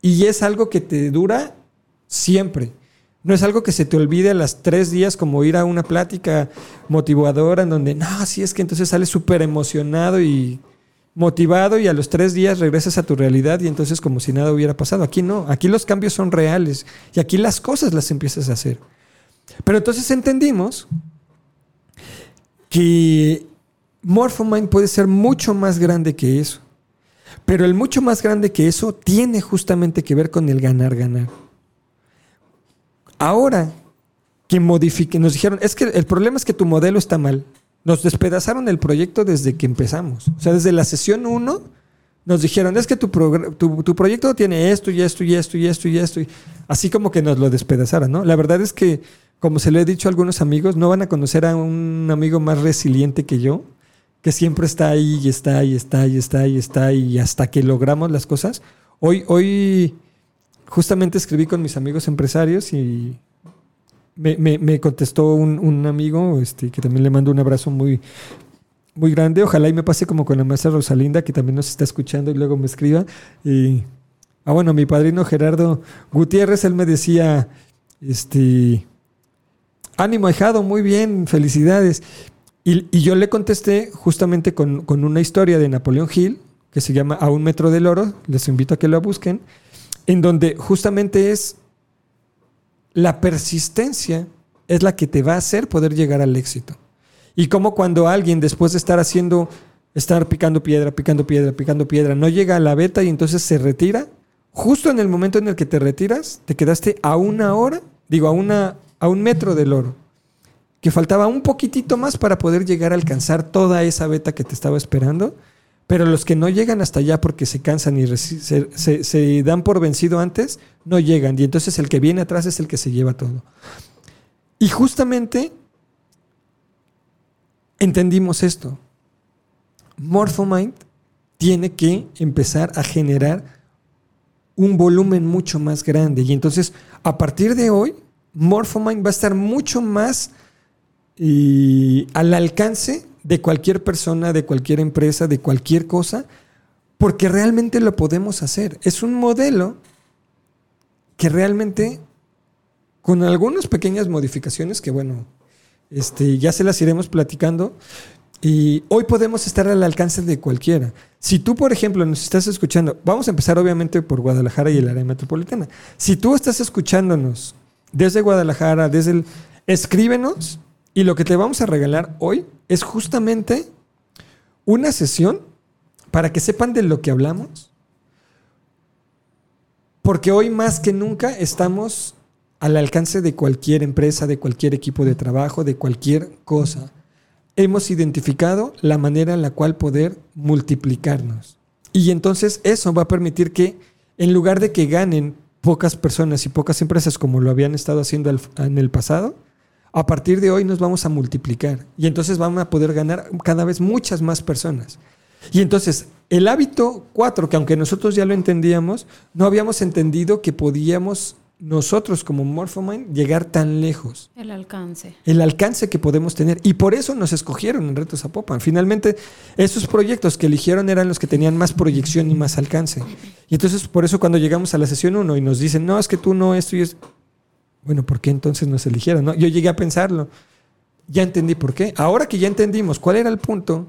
y es algo que te dura siempre. No es algo que se te olvide a las tres días como ir a una plática motivadora en donde, no, sí es que entonces sales súper emocionado y motivado y a los tres días regresas a tu realidad y entonces como si nada hubiera pasado. Aquí no, aquí los cambios son reales y aquí las cosas las empiezas a hacer. Pero entonces entendimos que Morphomind puede ser mucho más grande que eso. Pero el mucho más grande que eso tiene justamente que ver con el ganar-ganar. Ahora que modifique, nos dijeron, es que el problema es que tu modelo está mal. Nos despedazaron el proyecto desde que empezamos. O sea, desde la sesión 1 nos dijeron, es que tu, tu, tu, proyecto tiene esto y esto y esto y esto y esto. Y así como que nos lo despedazaron, ¿no? La verdad es que, como se lo he dicho a algunos amigos, no van a conocer a un amigo más resiliente que yo, que siempre está ahí y está y está y está y está y hasta que logramos las cosas. Hoy, hoy justamente escribí con mis amigos empresarios y me, me- me contestó un, un amigo este, que también le mando un abrazo muy, muy grande. Ojalá y me pase como con la maestra Rosalinda, que también nos está escuchando y luego me escriba. Y, ah, bueno, mi padrino Gerardo Gutiérrez, él me decía, este, ánimo, ahijado, muy bien, felicidades. Y, y yo le contesté justamente con, con una historia de Napoleón Hill, que se llama A un metro del oro, les invito a que lo busquen, en donde justamente es la persistencia es la que te va a hacer poder llegar al éxito. Y como cuando alguien después de estar haciendo, estar picando piedra, picando piedra, picando piedra, no llega a la beta y entonces se retira, justo en el momento en el que te retiras, te quedaste a una hora, digo, a, una, a un metro del oro, que faltaba un poquitito más para poder llegar a alcanzar toda esa beta que te estaba esperando. Pero los que no llegan hasta allá porque se cansan y se, dan por vencido antes, no llegan. Y entonces el que viene atrás es el que se lleva todo. Y justamente entendimos esto. Morphomind tiene que empezar a generar un volumen mucho más grande. Y entonces, a partir de hoy, Morphomind va a estar mucho más y al alcance de cualquier persona, de cualquier empresa, de cualquier cosa, porque realmente lo podemos hacer. Es un modelo que realmente, con algunas pequeñas modificaciones que, bueno, este, ya se las iremos platicando, y hoy podemos estar al alcance de cualquiera. Si tú, por ejemplo, nos estás escuchando, vamos a empezar obviamente por Guadalajara y el área metropolitana. Si tú estás escuchándonos desde Guadalajara, desde el... Escríbenos y lo que te vamos a regalar hoy es justamente una sesión para que sepan de lo que hablamos. Porque hoy más que nunca estamos al alcance de cualquier empresa, de cualquier equipo de trabajo, de cualquier cosa. Hemos identificado la manera en la cual poder multiplicarnos. Y entonces eso va a permitir que en lugar de que ganen pocas personas y pocas empresas como lo habían estado haciendo en el pasado, a partir de hoy nos vamos a multiplicar. Y entonces vamos a poder ganar cada vez muchas más personas. Y entonces, el hábito 4, que aunque nosotros ya lo entendíamos, no habíamos entendido que podíamos nosotros como Morphomind llegar tan lejos. El alcance. El alcance que podemos tener. Y por eso nos escogieron en Retos Zapopan. Finalmente, esos proyectos que eligieron eran los que tenían más proyección y más alcance. Y entonces, por eso cuando llegamos a la sesión 1 y nos dicen, no, es que tú no, esto y es... Bueno, ¿por qué entonces nos eligieron? no? Yo llegué a pensarlo. Ya entendí por qué. Ahora que ya entendimos cuál era el punto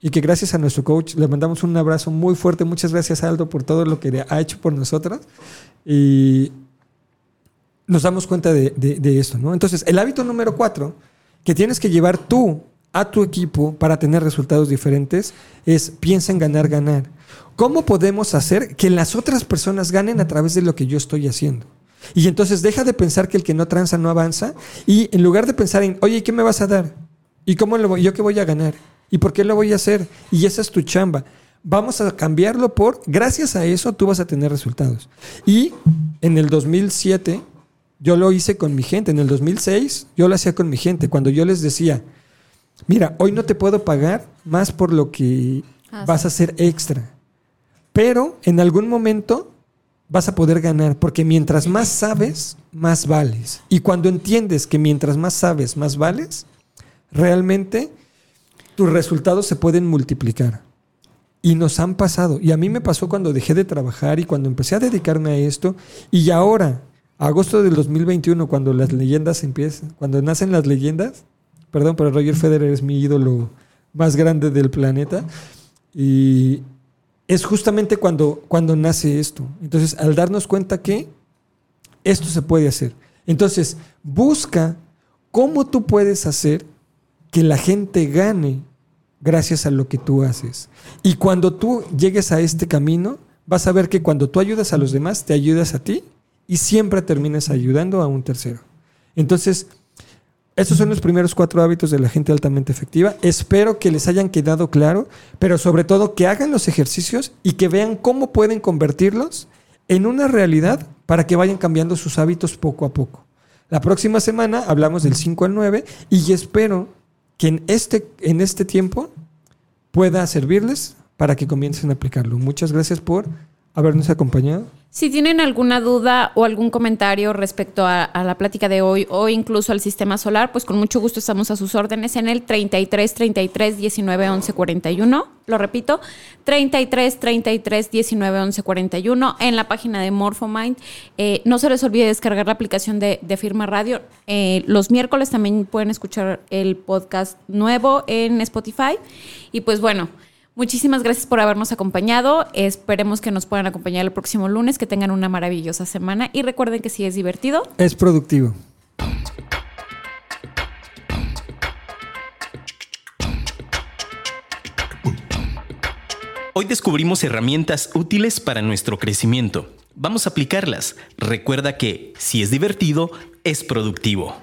y que gracias a nuestro coach le mandamos un abrazo muy fuerte. Muchas gracias, Aldo, por todo lo que ha hecho por nosotros. Y nos damos cuenta de, de- de esto, ¿no? Entonces, el hábito número cuatro que tienes que llevar tú a tu equipo para tener resultados diferentes es piensa en ganar, ganar. ¿Cómo podemos hacer que las otras personas ganen a través de lo que yo estoy haciendo? Y entonces deja de pensar que el que no tranza no avanza y en lugar de pensar en, oye, ¿qué me vas a dar? ¿Y cómo lo voy, yo qué voy a ganar? ¿Y por qué lo voy a hacer? Y esa es tu chamba. Vamos a cambiarlo por, gracias a eso tú vas a tener resultados. Y en el 2007 yo lo hice con mi gente, en el 2006 yo lo hacía con mi gente, cuando yo les decía, mira, hoy no te puedo pagar más por lo que Ah, vas a hacer extra, pero en algún momento vas a poder ganar, porque mientras más sabes, más vales. Y cuando entiendes que mientras más sabes, más vales, realmente tus resultados se pueden multiplicar. Y nos han pasado. Y a mí me pasó cuando dejé de trabajar y cuando empecé a dedicarme a esto. Y ahora, agosto del 2021, cuando las leyendas empiezan, cuando nacen las leyendas, perdón, pero Roger Federer es mi ídolo más grande del planeta. Y es justamente cuando, cuando nace esto. Entonces, al darnos cuenta que esto se puede hacer. Entonces, busca cómo tú puedes hacer que la gente gane gracias a lo que tú haces. Y cuando tú llegues a este camino, vas a ver que cuando tú ayudas a los demás, te ayudas a ti y siempre terminas ayudando a un tercero. Entonces, estos son los primeros cuatro hábitos de la gente altamente efectiva. Espero que les hayan quedado claro, pero sobre todo que hagan los ejercicios y que vean cómo pueden convertirlos en una realidad para que vayan cambiando sus hábitos poco a poco. La próxima semana hablamos del 5 al 9 y espero que en este, en este tiempo pueda servirles para que comiencen a aplicarlo. Muchas gracias por habernos acompañado. Si tienen alguna duda o algún comentario respecto a, la plática de hoy o incluso al sistema solar, pues con mucho gusto estamos a sus órdenes en el 33 33 19 11 41. Lo repito, 33 33 19 11 41 en la página de Morphomind. Eh, no se les olvide descargar la aplicación de, de Firma Radio. Eh, los miércoles también pueden escuchar el podcast nuevo en Spotify. Y pues bueno. Muchísimas gracias por habernos acompañado. Esperemos que nos puedan acompañar el próximo lunes, que tengan una maravillosa semana y recuerden que si es divertido, es productivo. Hoy descubrimos herramientas útiles para nuestro crecimiento. Vamos a aplicarlas. Recuerda que si es divertido, es productivo.